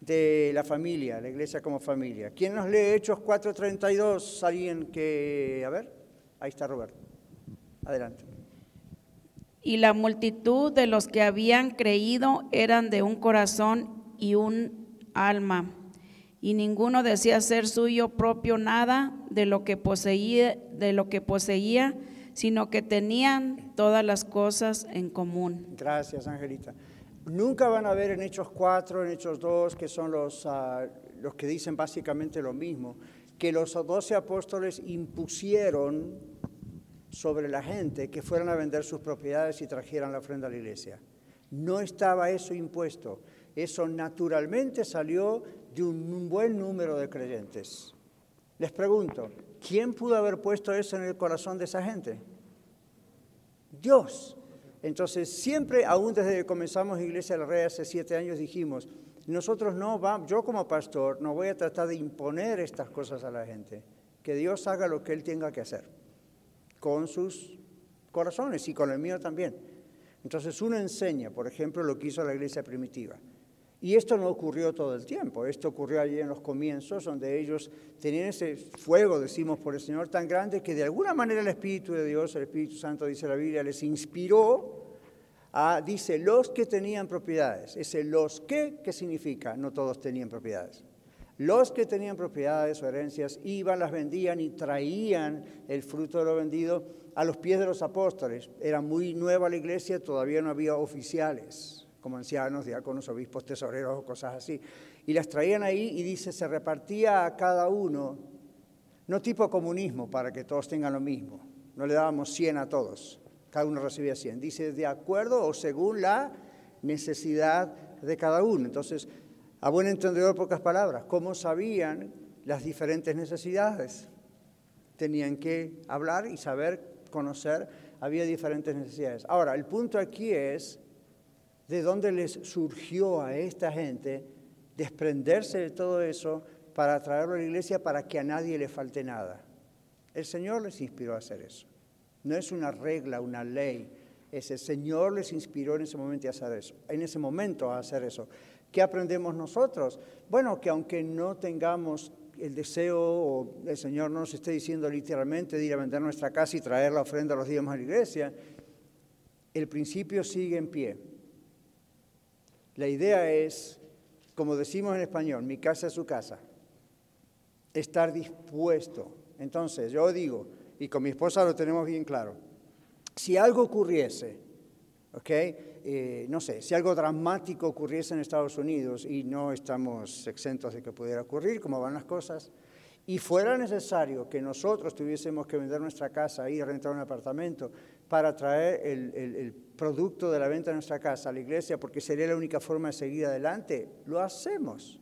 S1: de la familia, la iglesia como familia. ¿Quién nos lee Hechos 4.32? Alguien que... A ver, ahí está Roberto. Adelante.
S5: Y la multitud de los que habían creído eran de un corazón y un alma, y ninguno decía ser suyo propio nada de lo que poseía, de lo que poseía sino que tenían todas las cosas en común.
S1: Gracias, Angelita. Nunca van a ver en Hechos 4, en Hechos 2, que son los, ah, los que dicen básicamente lo mismo, que los doce apóstoles impusieron sobre la gente que fueran a vender sus propiedades y trajeran la ofrenda a la iglesia. No estaba eso impuesto. Eso naturalmente salió de un buen número de creyentes. Les pregunto, ¿Quién pudo haber puesto eso en el corazón de esa gente? Dios. Entonces, siempre, aún desde que comenzamos Iglesia de la Red hace siete años, dijimos, nosotros no vamos, yo como pastor no voy a tratar de imponer estas cosas a la gente, que Dios haga lo que Él tenga que hacer, con sus corazones y con el mío también. Entonces uno enseña, por ejemplo, lo que hizo la iglesia primitiva. Y esto no ocurrió todo el tiempo, esto ocurrió allí en los comienzos, donde ellos tenían ese fuego, decimos, por el Señor tan grande, que de alguna manera el Espíritu de Dios, el Espíritu Santo, dice la Biblia, les inspiró a, dice, los que tenían propiedades. Ese los que, ¿qué significa? No todos tenían propiedades. Los que tenían propiedades o herencias iban, las vendían y traían el fruto de lo vendido a los pies de los apóstoles. Era muy nueva la iglesia, todavía no había oficiales como ancianos, diáconos, obispos, tesoreros o cosas así. Y las traían ahí y dice, se repartía a cada uno, no tipo comunismo para que todos tengan lo mismo, no le dábamos 100 a todos, cada uno recibía 100. Dice, de acuerdo o según la necesidad de cada uno. Entonces, a buen entendedor, pocas palabras, ¿cómo sabían las diferentes necesidades? Tenían que hablar y saber, conocer, había diferentes necesidades. Ahora, el punto aquí es de dónde les surgió a esta gente desprenderse de todo eso para traerlo a la iglesia para que a nadie le falte nada. El Señor les inspiró a hacer eso. No es una regla, una ley. Es el Señor les inspiró en ese momento a hacer eso. En ese momento a hacer eso. ¿Qué aprendemos nosotros? Bueno, que aunque no tengamos el deseo o el Señor no nos esté diciendo literalmente de ir a vender nuestra casa y traer la ofrenda a los días a la iglesia, el principio sigue en pie. La idea es, como decimos en español, mi casa es su casa. Estar dispuesto. Entonces, yo digo, y con mi esposa lo tenemos bien claro, si algo ocurriese, ¿ok? Eh, no sé, si algo dramático ocurriese en Estados Unidos y no estamos exentos de que pudiera ocurrir, como van las cosas, y fuera necesario que nosotros tuviésemos que vender nuestra casa y rentar un apartamento para traer el, producto de la venta de nuestra casa a la iglesia, porque sería la única forma de seguir adelante, lo hacemos.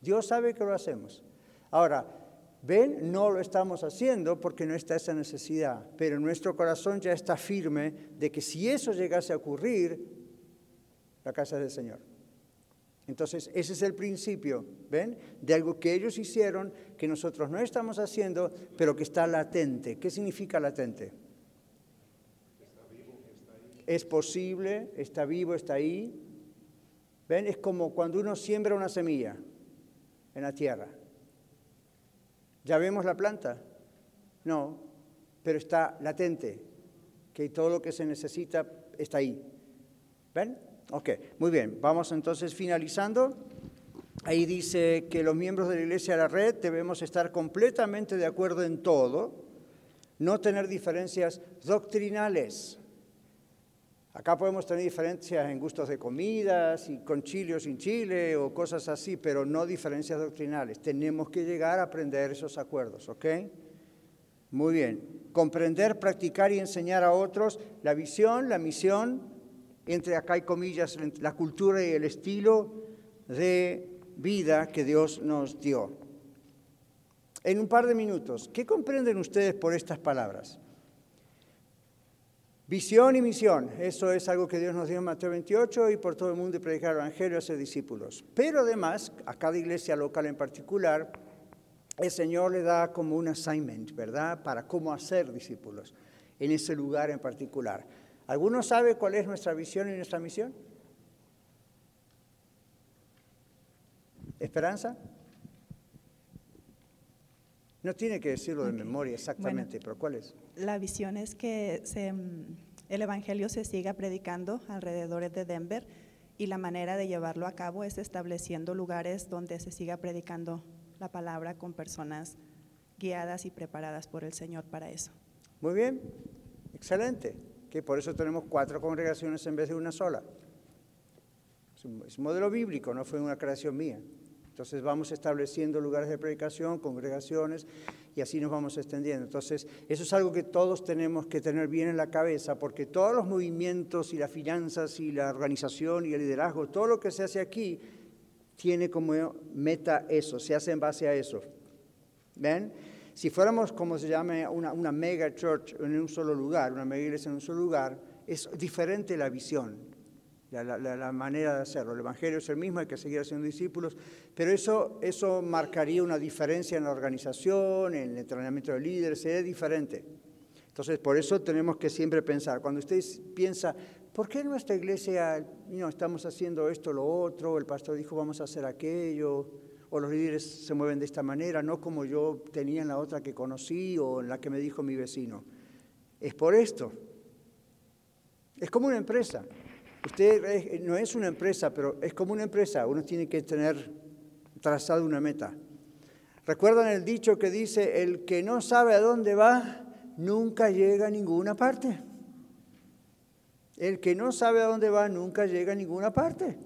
S1: Dios sabe que lo hacemos. Ahora, ven, no lo estamos haciendo porque no está esa necesidad, pero nuestro corazón ya está firme de que si eso llegase a ocurrir, la casa es del Señor. Entonces, ese es el principio, ¿ven? De algo que ellos hicieron, que nosotros no estamos haciendo, pero que está latente. ¿Qué significa latente? Es posible, está vivo, está ahí. ¿Ven? Es como cuando uno siembra una semilla en la tierra. ¿Ya vemos la planta? No, pero está latente, que todo lo que se necesita está ahí. ¿Ven? Ok, muy bien. Vamos entonces finalizando. Ahí dice que los miembros de la Iglesia de la Red debemos estar completamente de acuerdo en todo, no tener diferencias doctrinales. Acá podemos tener diferencias en gustos de comidas, y con chile o sin chile o cosas así, pero no diferencias doctrinales. Tenemos que llegar a aprender esos acuerdos, ¿ok? Muy bien. Comprender, practicar y enseñar a otros la visión, la misión, entre acá hay comillas, la cultura y el estilo de vida que Dios nos dio. En un par de minutos, ¿qué comprenden ustedes por estas palabras? Visión y misión, eso es algo que Dios nos dio en Mateo 28 y por todo el mundo y predicar el Evangelio a sus discípulos. Pero además, a cada iglesia local en particular, el Señor le da como un assignment, ¿verdad? Para cómo hacer discípulos en ese lugar en particular. ¿Alguno sabe cuál es nuestra visión y nuestra misión? ¿Esperanza? No tiene que decirlo de memoria exactamente, pero ¿cuál es?
S9: La visión es que mm, el Evangelio se siga predicando alrededor de Denver y la manera de llevarlo a cabo es estableciendo lugares donde se siga predicando la palabra con personas guiadas y preparadas por el Señor para eso.
S1: Muy bien, excelente que por eso tenemos cuatro congregaciones en vez de una sola. Es un, modelo bíblico, no fue una creación mía. Entonces vamos estableciendo lugares de predicación, congregaciones, y así nos vamos extendiendo. Entonces, eso es algo que todos tenemos que tener bien en la cabeza, porque todos los movimientos y las finanzas y la organización y el liderazgo, todo lo que se hace aquí, tiene como meta eso, se hace en base a eso. ¿Ven? Si fuéramos, como se llama, una, una mega church en un solo lugar, una mega iglesia en un solo lugar, es diferente la visión, la, manera de hacerlo. El Evangelio es el mismo, hay que seguir haciendo discípulos, pero eso, eso marcaría una diferencia en la organización, en el entrenamiento de líderes, sería diferente. Entonces, por eso tenemos que siempre pensar, cuando usted piensa, ¿por qué en nuestra iglesia no, estamos haciendo esto, lo otro? El pastor dijo, vamos a hacer aquello o los líderes se mueven de esta manera, no como yo tenía en la otra que conocí o en la que me dijo mi vecino. Es por esto. Es como una empresa. Usted no es una empresa, pero es como una empresa. Uno tiene que tener trazado una meta. ¿Recuerdan el dicho que dice, el que no sabe a dónde va, nunca llega a ninguna parte? El que no sabe a dónde va, nunca llega a ninguna parte.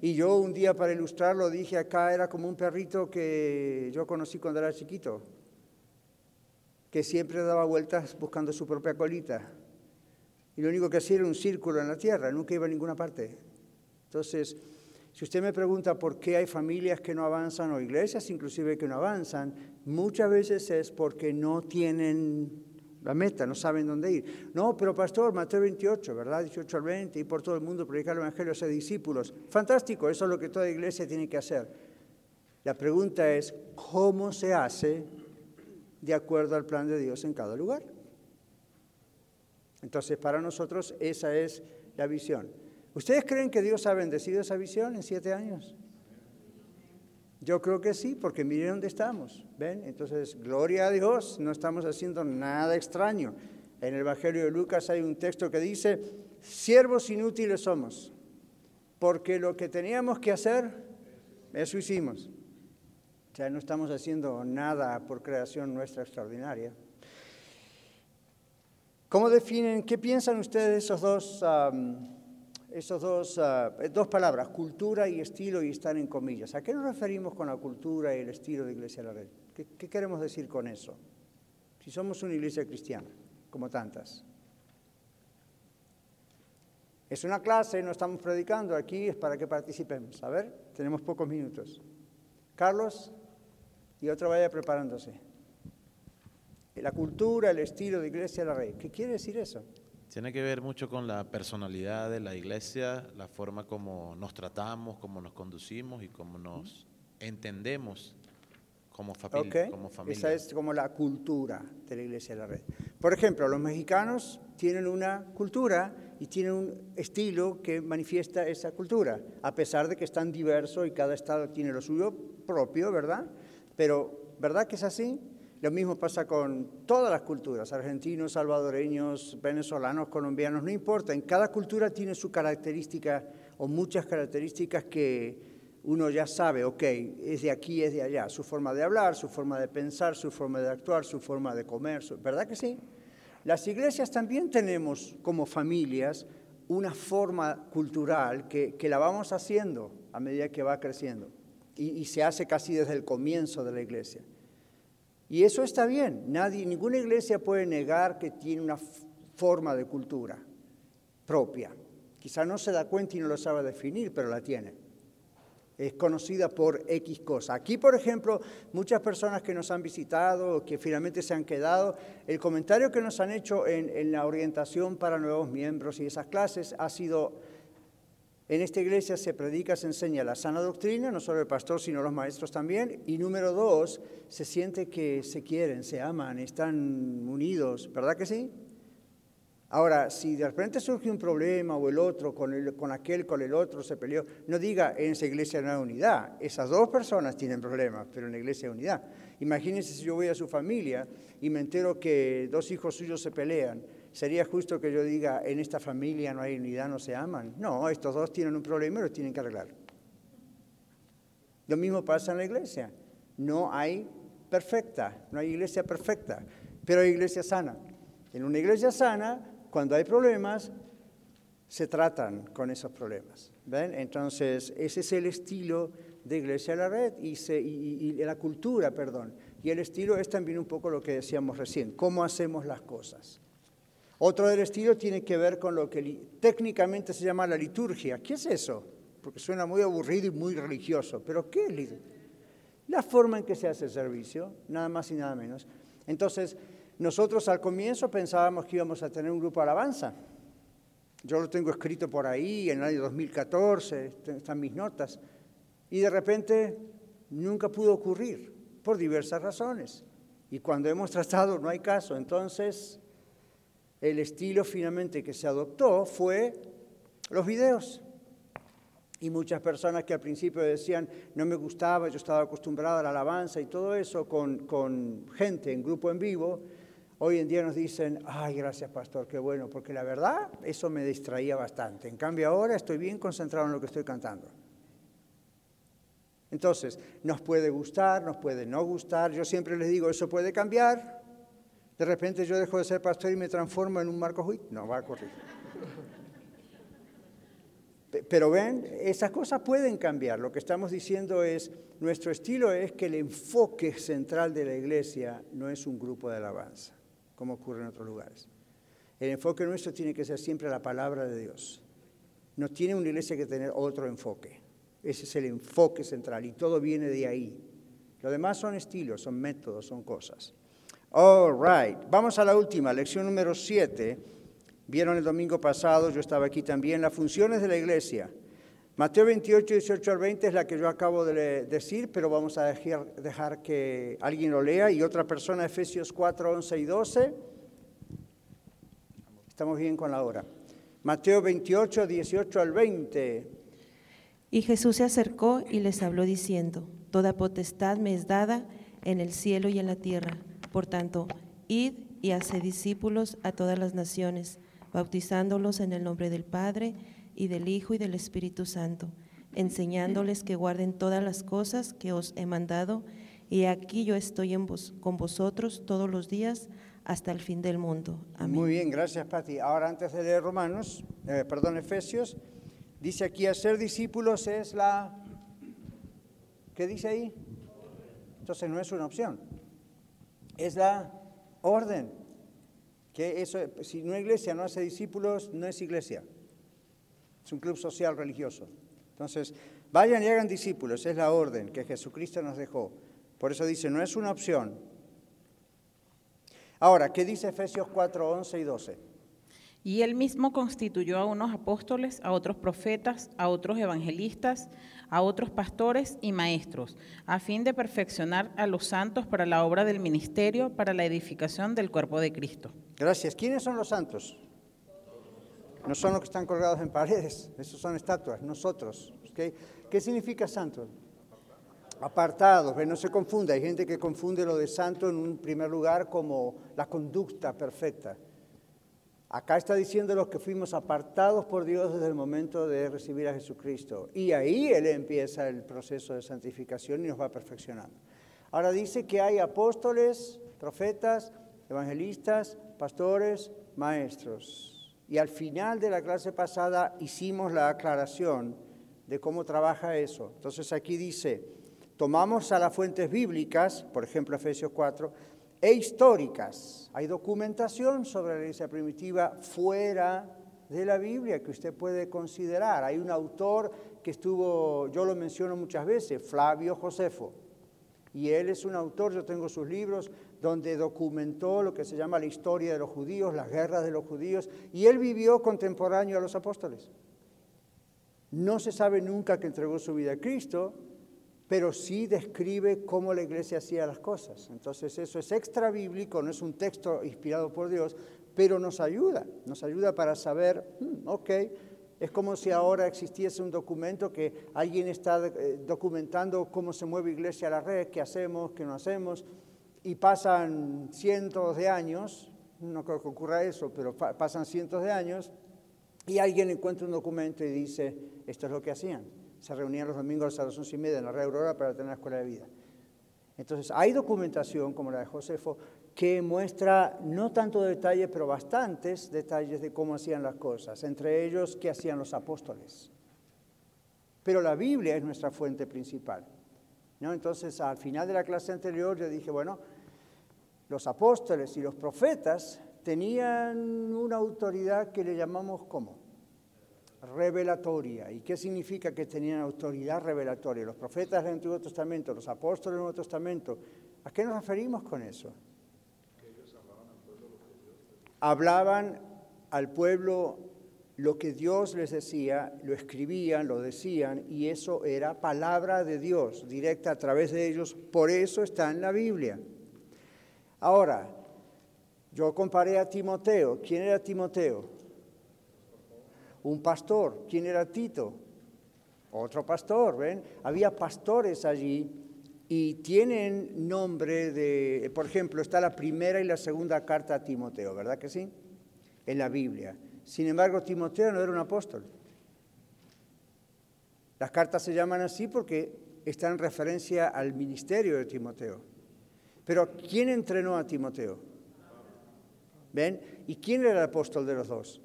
S1: Y yo un día para ilustrarlo dije acá era como un perrito que yo conocí cuando era chiquito, que siempre daba vueltas buscando su propia colita. Y lo único que hacía era un círculo en la tierra, nunca iba a ninguna parte. Entonces, si usted me pregunta por qué hay familias que no avanzan o iglesias inclusive que no avanzan, muchas veces es porque no tienen la meta, no saben dónde ir. No, pero pastor, Mateo 28, ¿verdad? 18 al 20, y por todo el mundo predicar el Evangelio a discípulos. Fantástico, eso es lo que toda iglesia tiene que hacer. La pregunta es, ¿cómo se hace de acuerdo al plan de Dios en cada lugar? Entonces, para nosotros esa es la visión. ¿Ustedes creen que Dios ha bendecido esa visión en siete años? Yo creo que sí, porque miren dónde estamos. ¿Ven? Entonces, gloria a Dios, no estamos haciendo nada extraño. En el Evangelio de Lucas hay un texto que dice, siervos inútiles somos, porque lo que teníamos que hacer, eso hicimos. Sea, no estamos haciendo nada por creación nuestra extraordinaria. ¿Cómo definen, qué piensan ustedes esos dos esos dos, ah, dos palabras, cultura y estilo, y están en comillas. ¿A qué nos referimos con la cultura y el estilo de Iglesia de la Red? ¿Qué, ¿Qué, queremos decir con eso? Si somos una iglesia cristiana, como tantas. Es una clase, no estamos predicando aquí, es para que participemos. A ver, tenemos pocos minutos. Carlos, y otro vaya preparándose. La cultura, el estilo de Iglesia de la Red. ¿Qué quiere decir eso?
S2: Tiene que ver mucho con la personalidad de la iglesia, la forma como nos tratamos, cómo nos conducimos y cómo nos entendemos como familia. Como familia.
S1: Esa es como la cultura de la iglesia de la red. Por ejemplo, los mexicanos tienen una cultura y tienen un estilo que manifiesta esa cultura, a pesar de que es tan diverso y cada estado tiene lo suyo propio, ¿verdad? Pero, ¿verdad que es así? Lo mismo pasa con todas las culturas, argentinos, salvadoreños, venezolanos, colombianos, no importa, en cada cultura tiene su característica o muchas características que uno ya sabe, ok, es de aquí, es de allá, su forma de hablar, su forma de pensar, su forma de actuar, su forma de comer, ¿verdad que sí? Las iglesias también tenemos como familias una forma cultural que, la vamos haciendo a medida que va creciendo y, y se hace casi desde el comienzo de la iglesia. Y eso está bien. Nadie, ninguna iglesia puede negar que tiene una forma de cultura propia. Quizá no se da cuenta y no lo sabe definir, pero la tiene. Es conocida por X cosa. Aquí, por ejemplo, muchas personas que nos han visitado, que finalmente se han quedado, el comentario que nos han hecho en, en la orientación para nuevos miembros y esas clases ha sido en esta iglesia se predica, se enseña la sana doctrina, no solo el pastor, sino los maestros también. Y número dos, se siente que se quieren, se aman, están unidos, ¿verdad que sí? Ahora, si de repente surge un problema o el otro, con, el, con aquel, con el otro, se peleó, no diga en esa iglesia no hay unidad. Esas dos personas tienen problemas, pero en la iglesia hay unidad. Imagínense si yo voy a su familia y me entero que dos hijos suyos se pelean ¿Sería justo que yo diga, en esta familia no hay unidad, no se aman? No, estos dos tienen un problema y lo tienen que arreglar. Lo mismo pasa en la iglesia. No hay perfecta, no hay iglesia perfecta, pero hay iglesia sana. En una iglesia sana, cuando hay problemas, se tratan con esos problemas. ¿ven? Entonces, ese es el estilo de Iglesia de la Red y, y, la cultura, perdón. Y el estilo es también un poco lo que decíamos recién, cómo hacemos las cosas. Otro del estilo tiene que ver con lo que técnicamente se llama la liturgia. ¿Qué es eso? Porque suena muy aburrido y muy religioso. ¿Pero qué es liturgia? La forma en que se hace el servicio, nada más y nada menos. Entonces, nosotros al comienzo pensábamos que íbamos a tener un grupo de alabanza. Yo lo tengo escrito por ahí, en el año 2014, están mis notas. Y de repente nunca pudo ocurrir, por diversas razones. Y cuando hemos tratado, no hay caso. Entonces, el estilo finalmente que se adoptó fue los videos. Y muchas personas que al principio decían, no me gustaba, yo estaba acostumbrada a la alabanza y todo eso con, con gente en grupo en vivo, hoy en día nos dicen, ay, gracias pastor, qué bueno, porque la verdad eso me distraía bastante. En cambio ahora estoy bien concentrado en lo que estoy cantando. Entonces, nos puede gustar, nos puede no gustar, yo siempre les digo, eso puede cambiar, de repente yo dejo de ser pastor y me transformo en un Marcos Witt. No, va a correr. Pero ven, esas cosas pueden cambiar. Lo que estamos diciendo es, nuestro estilo es que el enfoque central de la iglesia no es un grupo de alabanza, como ocurre en otros lugares. El enfoque nuestro tiene que ser siempre la palabra de Dios. No tiene una iglesia que tener otro enfoque. Ese es el enfoque central y todo viene de ahí. Lo demás son estilos, son métodos, son cosas. All right. Vamos a la última, lección número 7. Vieron el domingo pasado, yo estaba aquí también, las funciones de la iglesia. Mateo 28, 18 al 20 es la que yo acabo de decir, pero vamos a dejar, dejar que alguien lo lea y otra persona, Efesios 4, 11 y 12. Estamos bien con la hora. Mateo 28, 18 al 20.
S10: Y Jesús se acercó y les habló diciendo, Toda potestad me es dada en el cielo y en la tierra. Por tanto, id y haced discípulos a todas las naciones, bautizándolos en el nombre del Padre y del Hijo y del Espíritu Santo, enseñándoles que guarden todas las cosas que os he mandado, y aquí yo estoy en vos, con vosotros todos los días hasta el fin del mundo. Amén.
S1: Muy bien, gracias Pati. Ahora antes de leer Romanos, eh, perdón, Efesios, dice aquí hacer discípulos es la... ¿Qué dice ahí? Entonces no es una opción, es la orden. Que eso, si una iglesia no hace discípulos, no es iglesia. Es un club social religioso. Entonces, vayan y hagan discípulos, es la orden que Jesucristo nos dejó. Por eso dice, no es una opción. Ahora, ¿qué dice Efesios 4, 11 y 12?
S11: Y él mismo constituyó a unos apóstoles, a otros profetas, a otros evangelistas, a otros pastores y maestros, a fin de perfeccionar a los santos para la obra del ministerio, para la edificación del cuerpo de Cristo.
S1: Gracias. ¿Quiénes son los santos? No son los que están colgados en paredes, esos son estatuas, nosotros. ¿Qué significa santo? Apartados, no se confunda. Hay gente que confunde lo de santo en un primer lugar como la conducta perfecta. Acá está diciendo los que fuimos apartados por Dios desde el momento de recibir a Jesucristo. Y ahí Él empieza el proceso de santificación y nos va perfeccionando. Ahora dice que hay apóstoles, profetas, evangelistas, pastores, maestros. Y al final de la clase pasada hicimos la aclaración de cómo trabaja eso. Entonces aquí dice, tomamos a las fuentes bíblicas, por ejemplo Efesios 4, e históricas. Hay documentación sobre la iglesia primitiva fuera de la Biblia que usted puede considerar. Hay un autor que estuvo, yo lo menciono muchas veces, Flavio Josefo. Y él es un autor, yo tengo sus libros, donde documentó lo que se llama la historia de los judíos, las guerras de los judíos, y él vivió contemporáneo a los apóstoles. No se sabe nunca que entregó su vida a Cristo, pero sí describe cómo la iglesia hacía las cosas. Entonces eso es extra bíblico, no es un texto inspirado por Dios, pero nos ayuda, nos ayuda para saber, hmm, ok, es como si ahora existiese un documento que alguien está eh, documentando cómo se mueve iglesia a la red, qué hacemos, qué no hacemos, y pasan cientos de años, no creo que ocurra eso, pero pasan cientos de años, y alguien encuentra un documento y dice, esto es lo que hacían se reunían los domingos a las once y media en la red Aurora para tener la escuela de vida. Entonces, hay documentación como la de Josefo que muestra no tanto detalles, pero bastantes detalles de cómo hacían las cosas, entre ellos qué hacían los apóstoles. Pero la Biblia es nuestra fuente principal. ¿no? Entonces, al final de la clase anterior yo dije, bueno, los apóstoles y los profetas tenían una autoridad que le llamamos ¿cómo? Revelatoria. ¿Y qué significa que tenían autoridad revelatoria? Los profetas del Antiguo Testamento, los apóstoles del Nuevo Testamento, ¿a qué nos referimos con eso? Hablaban al pueblo lo que Dios les decía, lo escribían, lo decían, y eso era palabra de Dios, directa a través de ellos, por eso está en la Biblia. Ahora, yo comparé a Timoteo. ¿Quién era Timoteo? Un pastor. ¿Quién era Tito? Otro pastor, ¿ven? Había pastores allí y tienen nombre de, por ejemplo, está la primera y la segunda carta a Timoteo, ¿verdad que sí? En la Biblia. Sin embargo, Timoteo no era un apóstol. Las cartas se llaman así porque están en referencia al ministerio de Timoteo. Pero ¿quién entrenó a Timoteo? ¿Ven? ¿Y quién era el apóstol de los dos?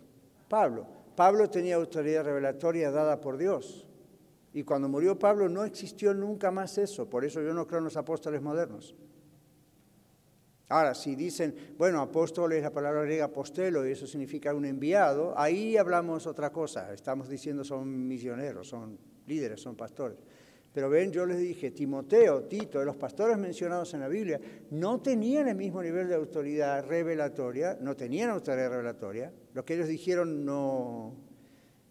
S1: Pablo. Pablo tenía autoridad revelatoria dada por Dios. Y cuando murió Pablo no existió nunca más eso. Por eso yo no creo en los apóstoles modernos. Ahora, si dicen, bueno, apóstol es la palabra griega apostelo y eso significa un enviado, ahí hablamos otra cosa. Estamos diciendo son misioneros, son líderes, son pastores. Pero ven, yo les dije, Timoteo, Tito, los pastores mencionados en la Biblia, no tenían el mismo nivel de autoridad revelatoria, no tenían autoridad revelatoria. Lo que ellos dijeron no,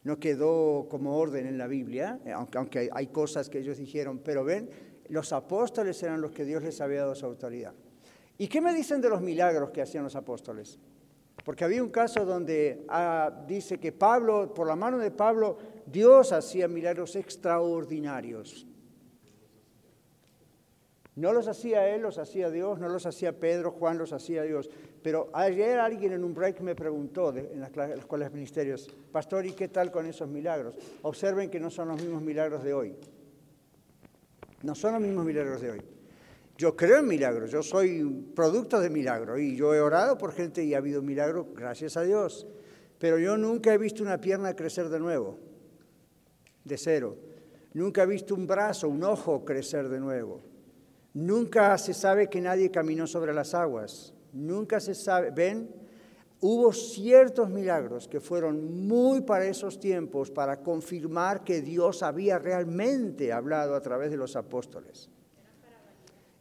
S1: no quedó como orden en la Biblia, aunque, hay cosas que ellos dijeron, pero ven, los apóstoles eran los que Dios les había dado su autoridad. ¿Y qué me dicen de los milagros que hacían los apóstoles? Porque había un caso donde ah, dice que Pablo, por la mano de Pablo, Dios hacía milagros extraordinarios. No los hacía él, los hacía Dios, no los hacía Pedro, Juan los hacía Dios. Pero ayer alguien en un break me preguntó en las, las escuelas de ministerios, pastor, ¿y qué tal con esos milagros? Observen que no son los mismos milagros de hoy. No son los mismos milagros de hoy. Yo creo en milagros, yo soy producto de milagros y yo he orado por gente y ha habido milagros, gracias a Dios. Pero yo nunca he visto una pierna crecer de nuevo, de cero. Nunca he visto un brazo, un ojo crecer de nuevo. Nunca se sabe que nadie caminó sobre las aguas. Nunca se sabe. ¿Ven? Hubo ciertos milagros que fueron muy para esos tiempos para confirmar que Dios había realmente hablado a través de los apóstoles.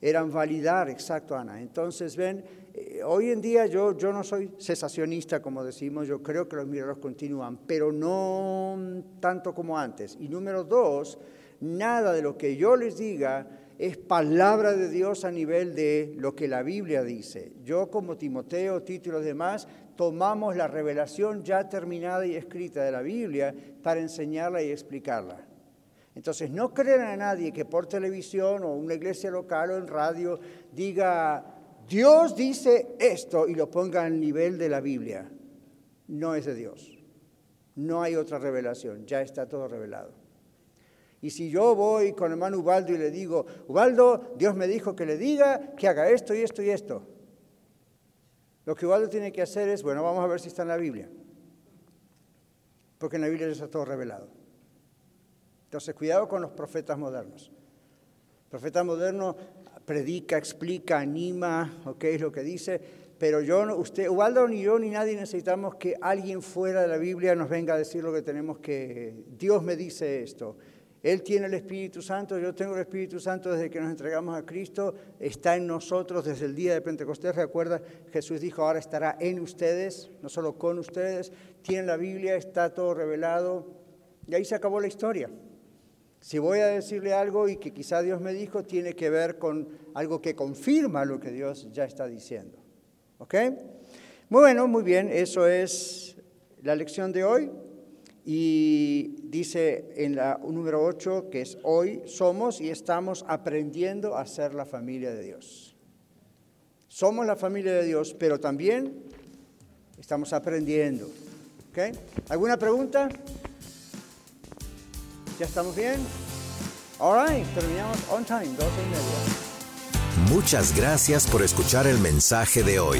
S1: Eran validar, exacto, Ana. Entonces, ven, eh, hoy en día yo, yo no soy cesacionista, como decimos, yo creo que los milagros continúan, pero no tanto como antes. Y número dos, nada de lo que yo les diga es palabra de Dios a nivel de lo que la Biblia dice. Yo como Timoteo, Tito y los demás, tomamos la revelación ya terminada y escrita de la Biblia para enseñarla y explicarla. Entonces, no crean a nadie que por televisión o una iglesia local o en radio diga, Dios dice esto y lo ponga al nivel de la Biblia. No es de Dios. No hay otra revelación, ya está todo revelado. Y si yo voy con el hermano Ubaldo y le digo, Ubaldo, Dios me dijo que le diga que haga esto y esto y esto. Lo que Ubaldo tiene que hacer es, bueno, vamos a ver si está en la Biblia. Porque en la Biblia está todo revelado. Entonces, cuidado con los profetas modernos. El profeta moderno predica, explica, anima, ok, es lo que dice, pero yo, usted, Ubaldo ni yo ni nadie necesitamos que alguien fuera de la Biblia nos venga a decir lo que tenemos que, Dios me dice esto. Él tiene el Espíritu Santo, yo tengo el Espíritu Santo desde que nos entregamos a Cristo, está en nosotros desde el día de Pentecostés. Recuerda, Jesús dijo, ahora estará en ustedes, no solo con ustedes. Tiene la Biblia, está todo revelado. Y ahí se acabó la historia. Si voy a decirle algo y que quizá Dios me dijo, tiene que ver con algo que confirma lo que Dios ya está diciendo. ¿Ok? Muy bueno, muy bien, eso es la lección de hoy. Y dice en la número 8 que es hoy somos y estamos aprendiendo a ser la familia de Dios. Somos la familia de Dios, pero también estamos aprendiendo. ¿Okay? ¿Alguna pregunta? ¿Ya estamos bien? All right, terminamos on time, dos y media.
S12: Muchas gracias por escuchar el mensaje de hoy.